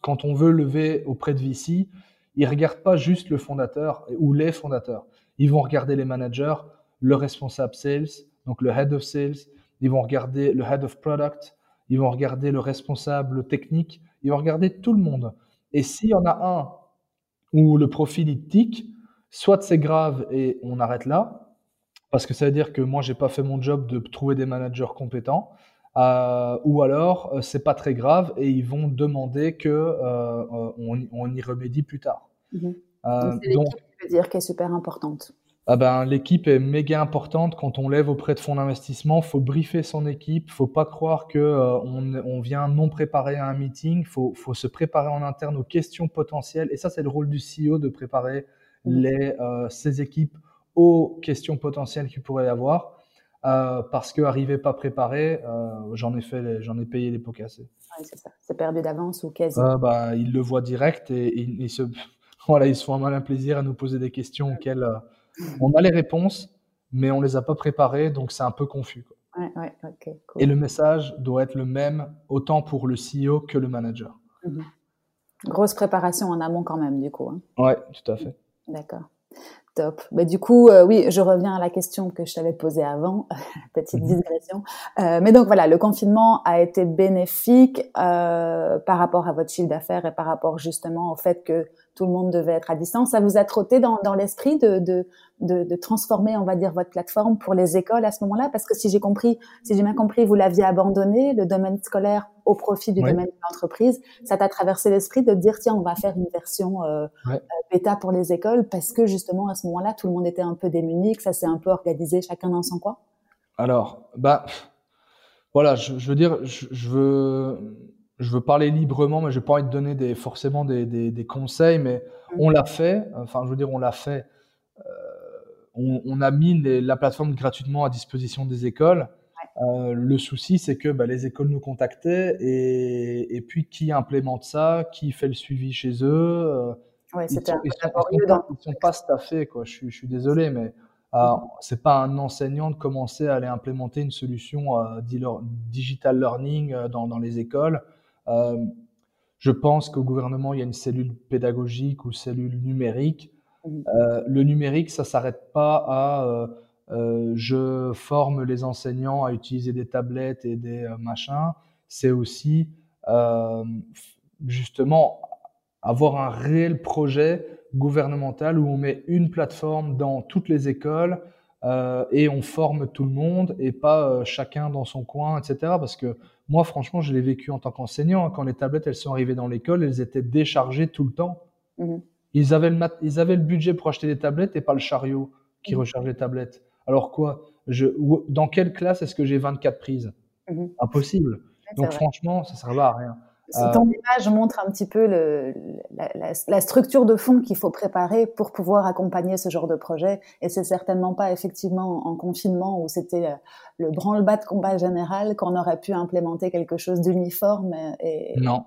quand on veut lever auprès de VC, ils regardent pas juste le fondateur ou les fondateurs. Ils vont regarder les managers, le responsable sales, donc le head of sales. Ils vont regarder le head of product. Ils vont regarder le responsable technique. Ils vont regarder tout le monde. Et s'il y en a un où le profil est tic, soit c'est grave et on arrête là, parce que ça veut dire que moi j'ai pas fait mon job de trouver des managers compétents, euh, ou alors euh, c'est pas très grave et ils vont demander que euh, on, on, y remédie plus tard. Mm -hmm. donc, c'est dire qui est super importante. Ah ben, l'équipe est méga importante quand on lève auprès de fonds d'investissement. Faut briefer son équipe. Faut pas croire que euh, on, on, vient non préparé à un meeting. Faut, faut se préparer en interne aux questions potentielles. Et ça, c'est le rôle du CEO de préparer les, euh, ses équipes aux questions potentielles qu'il pourrait y avoir. Euh, parce que arriver pas préparé, j'en ai fait, j'en ai payé les pots cassés. Ouais, c'est ça. C'est perdu d'avance ou quasi. Bah, ils le voient direct et, se, [laughs] voilà, ils se font un malin plaisir à nous poser des questions auxquelles on a les réponses, mais on les a pas préparées, donc c'est un peu confus. Ouais, ouais, cool. Et le message doit être le même autant pour le CEO que le manager. Mmh. Grosse préparation en amont quand même, du coup. Hein. Ouais, tout à fait. D'accord. Top. Mais du coup, euh, oui, je reviens à la question que je t'avais posée avant, [laughs] petite mmh digression. Euh, mais donc voilà, le confinement a été bénéfique euh, par rapport à votre chiffre d'affaires et par rapport justement au fait que tout le monde devait être à distance. Ça vous a trotté dans, dans l'esprit de, de, de, de, transformer, on va dire, votre plateforme pour les écoles à ce moment-là? Parce que si j'ai compris, si j'ai bien compris, vous l'aviez abandonné, le domaine scolaire au profit du domaine de l'entreprise. Ça t'a traversé l'esprit de dire, tiens, on va faire une version euh, ouais. euh, bêta pour les écoles parce que justement, à ce moment-là, tout le monde était un peu démuni, que ça s'est un peu organisé chacun dans son coin Alors, bah, voilà, je, je veux dire, je, je veux je veux parler librement, mais je n'ai pas envie de donner des, forcément des, des, des conseils, mais on l'a fait. Enfin, je veux dire, on l'a fait. Euh, on, on, a mis les, la plateforme gratuitement à disposition des écoles. Euh, le souci, c'est que bah, les écoles nous contactaient et, et, puis qui implémente ça, qui fait le suivi chez eux. Euh, ouais, ils, sont, ils, sont, ils, sont pas, ils sont pas staffés, quoi. Je, suis, je suis désolé, mais euh, c'est pas un enseignant de commencer à aller implémenter une solution euh, digital learning euh, dans, dans les écoles. Euh, je pense qu'au gouvernement, il y a une cellule pédagogique ou cellule numérique. Euh, le numérique, ça s'arrête pas à je forme les enseignants à utiliser des tablettes et des machins. C'est aussi justement avoir un réel projet gouvernemental où on met une plateforme dans toutes les écoles euh, et on forme tout le monde et pas euh, chacun dans son coin, etc. Parce que moi, franchement, je l'ai vécu en tant qu'enseignant. Hein, quand les tablettes, elles sont arrivées dans l'école, elles étaient déchargées tout le temps. Mmh. Ils, avaient le mat ils avaient le budget pour acheter des tablettes et pas le chariot qui mmh. recharge les tablettes. Alors quoi je, Dans quelle classe est-ce que j'ai 24 prises? Mmh. Impossible. Donc vrai. franchement, ça ne servait à rien. Ton image montre un petit peu le, la, la, la, structure de fond qu'il faut préparer pour pouvoir accompagner ce genre de projet. Et c'est certainement pas effectivement en confinement où c'était euh, le branle-bas de combat général qu'on aurait pu implémenter quelque chose d'uniforme. Et, non.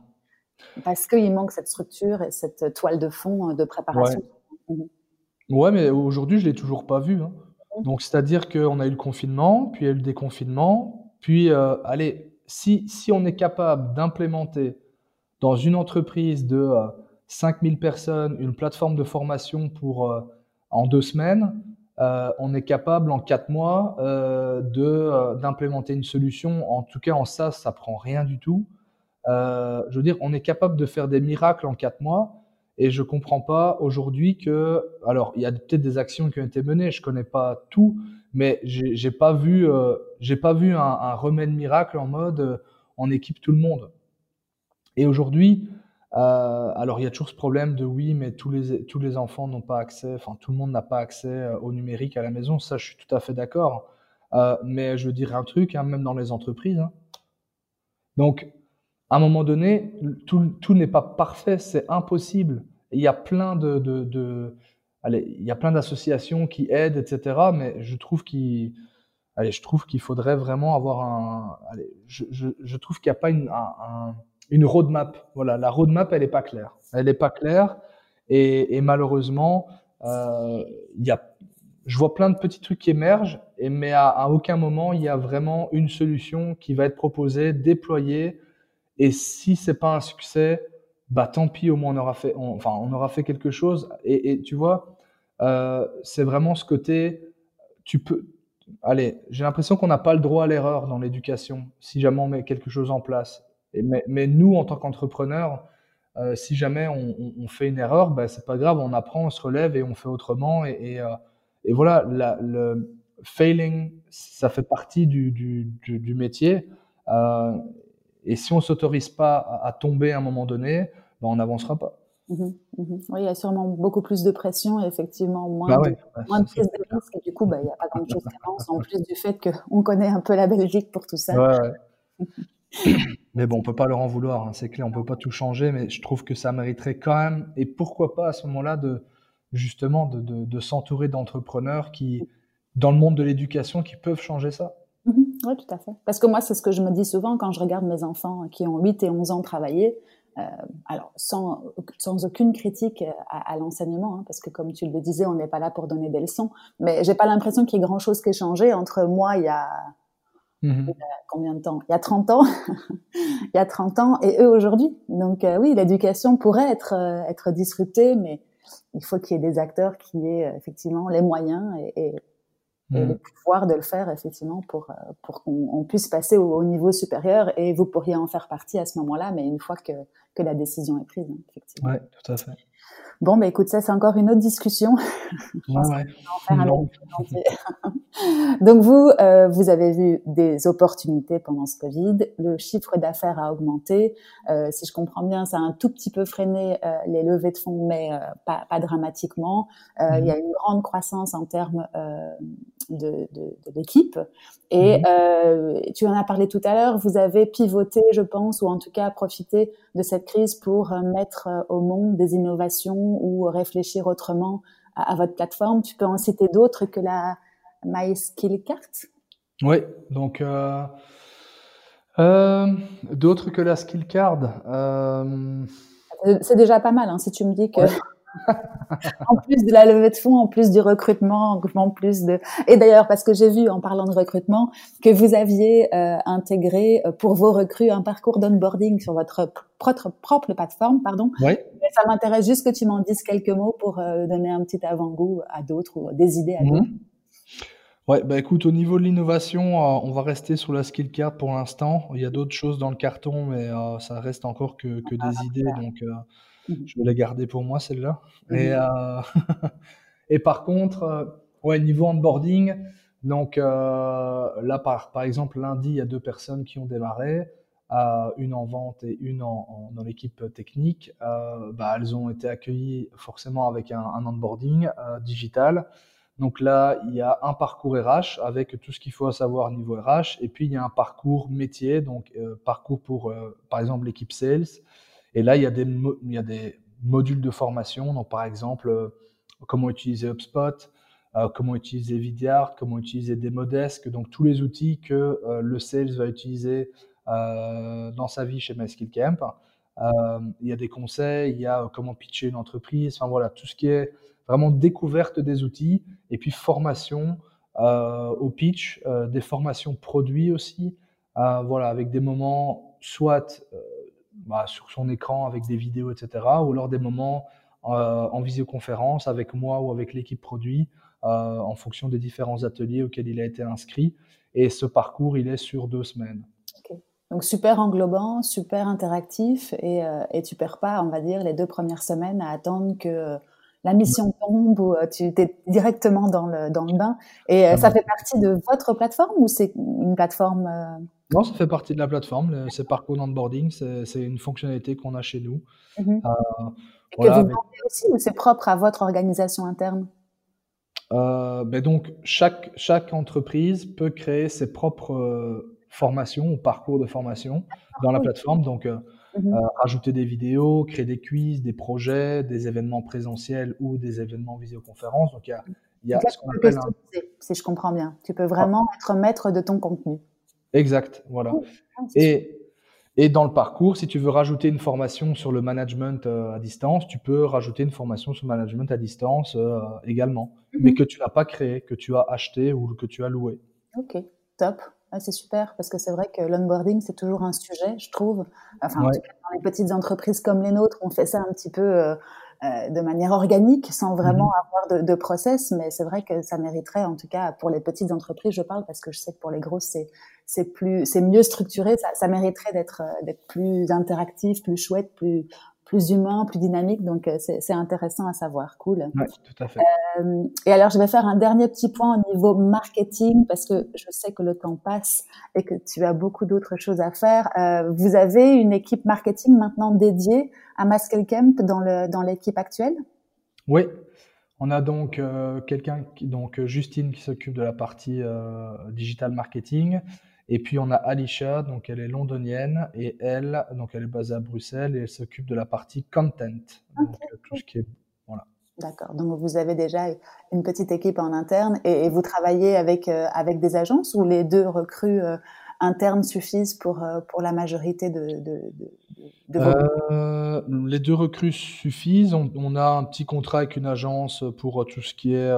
Parce qu'il manque cette structure et cette toile de fond de préparation. Ouais, mmh. ouais mais aujourd'hui, je l'ai toujours pas vu. Hein. Mmh. Donc, c'est-à-dire qu'on a eu le confinement, puis il y a eu le déconfinement, puis, euh, allez, si, on est capable d'implémenter dans une entreprise de euh, 5000 personnes une plateforme de formation pour euh, en deux semaines, euh, on est capable en quatre mois euh, euh, d'implémenter une solution. En tout cas, en SaaS, ça prend rien du tout. Euh, je veux dire, on est capable de faire des miracles en quatre mois. Et je comprends pas aujourd'hui que, alors, il y a peut-être des actions qui ont été menées. Je connais pas tout, mais j'ai pas vu, euh, j'ai pas vu un, remède miracle en mode euh, on équipe tout le monde. Et aujourd'hui, euh, alors il y a toujours ce problème de oui, mais tous les tous les enfants n'ont pas accès, enfin tout le monde n'a pas accès euh, au numérique à la maison. Ça, je suis tout à fait d'accord. Mais je veux dire un truc, hein, même dans les entreprises. Hein. Donc, à un moment donné, tout, tout n'est pas parfait, c'est impossible. Il y a plein de, il y a plein d'associations qui aident, etc. Mais je trouve qu'il, je trouve qu'il faudrait vraiment avoir un, je, je, trouve qu'il n'y a pas une, un, un, une roadmap. Voilà, la roadmap, elle n'est pas claire. Elle n'est pas claire et, malheureusement, euh, y a, je vois plein de petits trucs qui émergent, et, mais à, aucun moment il y a vraiment une solution qui va être proposée, déployée. Et si c'est pas un succès, bah tant pis, au moins on aura fait, enfin on aura fait quelque chose. Et tu vois, euh, c'est vraiment ce côté, tu peux, allez, j'ai l'impression qu'on n'a pas le droit à l'erreur dans l'éducation si jamais on met quelque chose en place. Mais, nous, en tant qu'entrepreneurs, euh, si jamais on, fait une erreur, bah, c'est pas grave, on apprend, on se relève et on fait autrement. Et, euh, voilà, le failing, ça fait partie du, métier. Et si on s'autorise pas à, à, tomber à un moment donné, ben on n'avancera pas. Mmh mmh oui, il y a sûrement beaucoup plus de pression et effectivement moins bah de, moins de prise de risque. Et du coup, bah, il n'y a pas grand-chose qui [laughs] avance, en plus du fait qu'on connaît un peu la Belgique pour tout ça. [laughs] mais bon, on peut pas leur en vouloir, hein, c'est clair, on peut pas tout changer, mais je trouve que ça mériterait quand même, et pourquoi pas à ce moment-là, de justement de, de, de s'entourer d'entrepreneurs qui, dans le monde de l'éducation, qui peuvent changer ça. Mmh oui, tout à fait. Parce que moi, c'est ce que je me dis souvent quand je regarde mes enfants qui ont 8 et 11 ans travailler. Euh, alors, sans, sans aucune critique à, à l'enseignement, hein, parce que comme tu le disais, on n'est pas là pour donner des leçons. Mais j'ai pas l'impression qu'il y ait grand-chose qui ait changé entre moi il y a, mmh combien de temps? Il y a 30 ans, [laughs] il y a 30 ans et eux aujourd'hui. Donc euh, oui, l'éducation pourrait être euh, être disruptée, mais il faut qu'il y ait des acteurs qui aient effectivement les moyens et, et et le pouvoir de le faire effectivement pour euh, pour qu'on puisse passer au, niveau supérieur et vous pourriez en faire partie à ce moment-là mais une fois que que la décision est prise hein, effectivement. Ouais, tout à fait. Bon, bah écoute, ça c'est encore une autre discussion. [laughs] Ouais, [laughs] Donc vous, euh, vous avez vu des opportunités pendant ce Covid. Le chiffre d'affaires a augmenté. Euh, si je comprends bien, ça a un tout petit peu freiné euh, les levées de fonds, mais pas, pas, dramatiquement. Il y a une grande croissance en termes de, de, de l'équipe. Et mhm. tu en as parlé tout à l'heure. Vous avez pivoté, je pense, ou en tout cas profité de cette crise pour mettre au monde des innovations ou réfléchir autrement à, votre plateforme. Tu peux en citer d'autres que la MySkillCart? Oui, donc euh, euh, d'autres que la SkillCard. Euh... C'est déjà pas mal hein, si tu me dis que. [laughs] en plus de la levée de fonds, en plus du recrutement, en plus de. Et d'ailleurs, parce que j'ai vu en parlant de recrutement que vous aviez euh, intégré euh, pour vos recrues un parcours d'onboarding sur votre propre, propre plateforme, pardon. Oui. ça m'intéresse juste que tu m'en dises quelques mots pour euh, donner un petit avant-goût à d'autres ou des idées à mhm. d'autres. Ouais, bah écoute, au niveau de l'innovation, on va rester sur la skill card pour l'instant. Il y a d'autres choses dans le carton, mais ça reste encore que, que des ah, idées, donc. Je vais la garder pour moi, celle-là. Et, euh, [laughs] et par contre, euh, ouais, niveau onboarding, donc euh, là, par, par exemple, lundi, il y a deux personnes qui ont démarré. Euh, une en vente et une en, dans l'équipe technique, euh, bah, elles ont été accueillies forcément avec un, un onboarding euh, digital. Donc là, il y a un parcours RH avec tout ce qu'il faut savoir niveau RH, et puis il y a un parcours métier, donc parcours pour, par exemple, l'équipe sales, et là, il y a des, modules de formation. Donc, par exemple, euh, comment utiliser HubSpot, euh, comment utiliser Vidyard, comment utiliser Demodesk. Donc, tous les outils que euh, le sales va utiliser dans sa vie chez MySkillCamp. il y a des conseils, il y a comment pitcher une entreprise. Enfin, voilà, tout ce qui est vraiment découverte des outils et puis formation au pitch, des formations produits aussi. voilà, avec des moments soit bah, sur son écran avec des vidéos, etc. Ou alors des moments euh, en visioconférence avec moi ou avec l'équipe produit euh, en fonction des différents ateliers auxquels il a été inscrit. Et ce parcours, il est sur deux semaines. Donc super englobant, super interactif et, euh, et tu perds pas, on va dire, les deux premières semaines à attendre que la mission tombe ou tu es directement dans le, dans le bain. Et ça fait partie de votre plateforme ou c'est une plateforme non, ça fait partie de la plateforme. C'est parcours d'onboarding, c'est une fonctionnalité qu'on a chez nous. Mmh euh, Et que vous vendez aussi ou c'est propre à votre organisation interne? Euh, ben donc, chaque, chaque entreprise peut créer ses propres euh, formations ou parcours de formation dans la plateforme. Donc, mmh rajouter des vidéos, créer des quiz, des projets, des événements présentiels ou des événements visioconférence. Donc, il y a, il y a ce qu'on appelle un... Si je comprends bien, tu peux vraiment être maître de ton contenu. Exact, voilà. Ah, et, et dans le parcours, si tu veux rajouter une formation sur le management euh, à distance, tu peux rajouter une formation sur le management à distance euh, également, mhm. mais que tu n'as pas créé, que tu as acheté ou que tu as loué. Ok, top. Ah, c'est super parce que c'est vrai que l'onboarding, c'est toujours un sujet, je trouve. Enfin, dans les petites entreprises comme les nôtres, on fait ça un petit peu euh, euh, de manière organique, sans vraiment mhm. avoir de, de, process. Mais c'est vrai que ça mériterait, en tout cas pour les petites entreprises, je parle parce que je sais que pour les grosses, c'est c'est plus, c'est mieux structuré. Ça, ça mériterait d'être d'être plus interactif, plus chouette, plus plus humain, plus dynamique. Donc c'est intéressant à savoir. Cool. Oui, tout à fait. et alors je vais faire un dernier petit point au niveau marketing parce que je sais que le temps passe et que tu as beaucoup d'autres choses à faire. vous avez une équipe marketing maintenant dédiée à Muscle Camp dans le dans l'équipe actuelle? Oui, on a donc euh, quelqu'un, donc euh, Justine qui s'occupe de la partie euh, digital marketing. Et puis on a Alicia, donc elle est londonienne et elle, donc elle est basée à Bruxelles et elle s'occupe de la partie content, donc tout ce qui est voilà. D'accord. Donc vous avez déjà une petite équipe en interne et, vous travaillez avec avec des agences ou les deux recrues internes suffisent pour pour la majorité de, de, euh, les deux recrues suffisent. On, a un petit contrat avec une agence pour tout ce qui est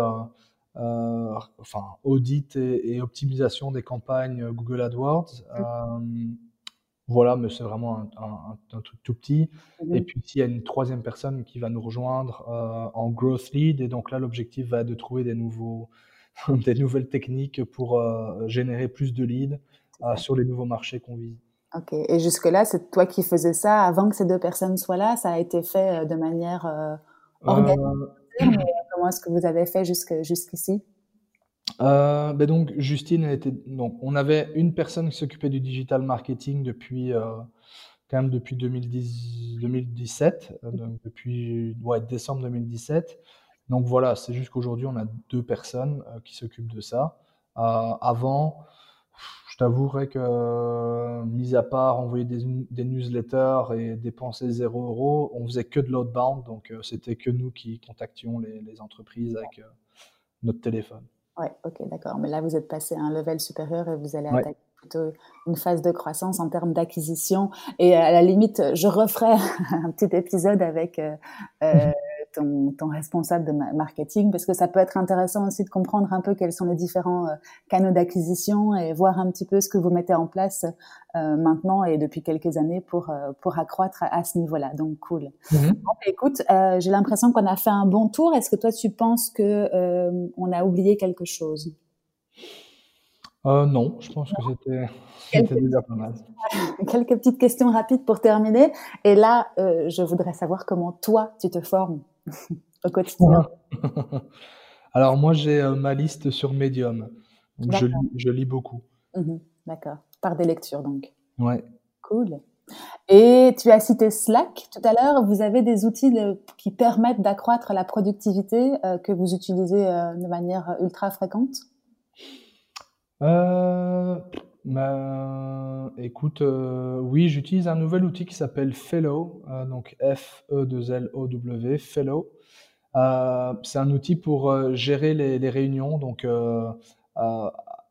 euh, euh, enfin, audit et, optimisation des campagnes Google AdWords. voilà, mais c'est vraiment un, truc tout petit. Mhm. Et puis, il y a une troisième personne qui va nous rejoindre en growth lead. Et donc là, l'objectif va être de trouver des, nouveaux, [laughs] des nouvelles techniques pour générer plus de leads sur les nouveaux marchés qu'on vise. Ok. Et jusque-là, c'est toi qui faisais ça avant que ces deux personnes soient là? Ça a été fait euh, de manière euh, organisée. Euh, comment est-ce que vous avez fait jusqu'ici? Ben donc Justine était donc on avait une personne qui s'occupait du digital marketing depuis quand même depuis 2010 2017 donc depuis ouais, décembre 2017 donc voilà c'est juste qu'aujourd'hui on a deux personnes qui s'occupent de ça. Avant t'avouerai que, euh, mis à part envoyer des, newsletters et dépenser 0 euros, on faisait que de l'outbound, donc euh, c'était que nous qui contactions les, entreprises avec euh, notre téléphone. Ouais, ok, d'accord. Mais là, vous êtes passé à un level supérieur et vous allez attaquer plutôt une phase de croissance en termes d'acquisition. Et à la limite, je referai [laughs] un petit épisode avec ton, responsable de marketing parce que ça peut être intéressant aussi de comprendre un peu quels sont les différents euh, canaux d'acquisition et voir un petit peu ce que vous mettez en place euh, maintenant et depuis quelques années pour euh, pour accroître à, ce niveau-là. Donc cool. Mhm. écoute, j'ai l'impression qu'on a fait un bon tour. Est-ce que toi tu penses que on a oublié quelque chose? Non, je pense que c'était déjà pas mal. [laughs] Quelques petites questions rapides pour terminer. Et là, je voudrais savoir comment toi, tu te formes [laughs] au quotidien [laughs] Alors moi, j'ai euh, ma liste sur Medium. je, lis, je lis beaucoup. Mhm, d'accord. Par des lectures, donc. Ouais. Cool. Et tu as cité Slack tout à l'heure. Vous avez des outils qui permettent d'accroître la productivité euh, que vous utilisez euh, de manière ultra fréquente? Bah, écoute, euh, oui, j'utilise un nouvel outil qui s'appelle Fellow, euh, donc F-E-2-L-O-W, Fellow. Euh, c'est un outil pour gérer les, réunions. Donc,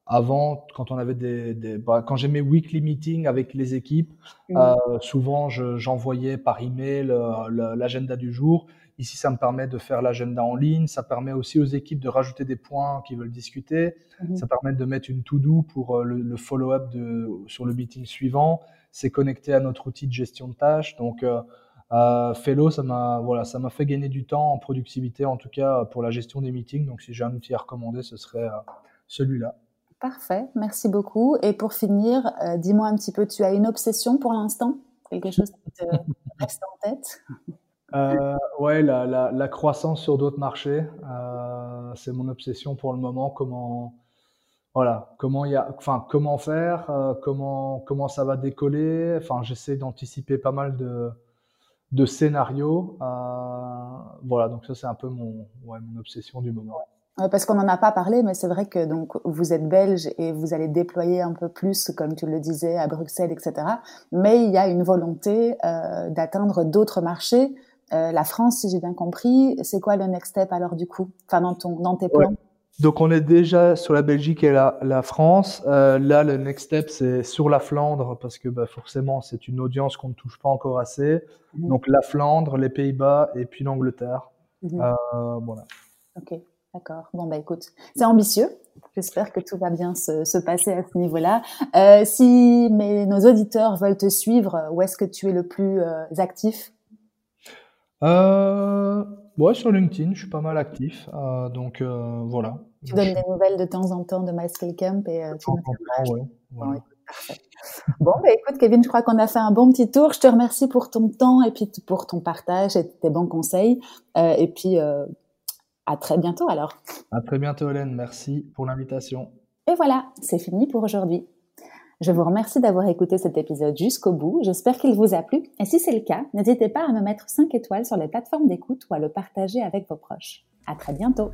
avant, quand on avait des, bah, quand j'ai mes weekly meetings avec les équipes, mmh. souvent j'envoyais par email l'agenda du jour Ici, ça me permet de faire l'agenda en ligne. Ça permet aussi aux équipes de rajouter des points qu'ils veulent discuter. Mhm. Ça permet de mettre une to-do pour euh, le, follow-up sur le meeting suivant. C'est connecté à notre outil de gestion de tâches. Donc, euh, euh, Fellow, ça m'a voilà, ça m'a fait gagner du temps en productivité, en tout cas pour la gestion des meetings. Donc, si j'ai un outil à recommander, ce serait celui-là. Parfait, merci beaucoup. Et pour finir, dis-moi un petit peu, tu as une obsession pour l'instant? Quelque chose qui te [laughs] reste en tête? Euh, ouais, la, la, la, croissance sur d'autres marchés, euh, c'est mon obsession pour le moment. Comment, voilà, comment y a, enfin, comment faire, euh, comment, comment ça va décoller? Enfin, j'essaie d'anticiper pas mal de, de scénarios. Euh, voilà, donc ça c'est un peu mon, ouais, mon obsession du moment. Parce qu'on n'en a pas parlé, mais c'est vrai que donc vous êtes belge et vous allez déployer un peu plus, comme tu le disais, à Bruxelles, etc. Mais il y a une volonté euh, d'atteindre d'autres marchés euh, la France, si j'ai bien compris. C'est quoi le next step alors du coup, enfin dans ton dans tes plans? Donc on est déjà sur la Belgique et la, la France. Euh, là, le next step c'est sur la Flandre parce que bah, forcément c'est une audience qu'on ne touche pas encore assez. Mhm. Donc la Flandre, les Pays-Bas et puis l'Angleterre. Euh, voilà. Ok. D'accord. Bon, bah écoute, c'est ambitieux. J'espère que tout va bien se, se passer à ce niveau-là. Euh, si mes, nos auditeurs veulent te suivre, où est-ce que tu es le plus euh, actif? Euh, ouais, sur LinkedIn, je suis pas mal actif, euh, donc voilà. Tu donnes des nouvelles de temps en temps de MySkill Camp et tu ouais, Bon, bah, écoute, Kevin, je crois qu'on a fait un bon petit tour. Je te remercie pour ton temps et puis pour ton partage et tes bons conseils. Et puis, à très bientôt alors. À très bientôt, Hélène. Merci pour l'invitation. Et voilà, c'est fini pour aujourd'hui. Je vous remercie d'avoir écouté cet épisode jusqu'au bout. J'espère qu'il vous a plu. Et si c'est le cas, n'hésitez pas à me mettre 5 étoiles sur les plateformes d'écoute ou à le partager avec vos proches. À très bientôt.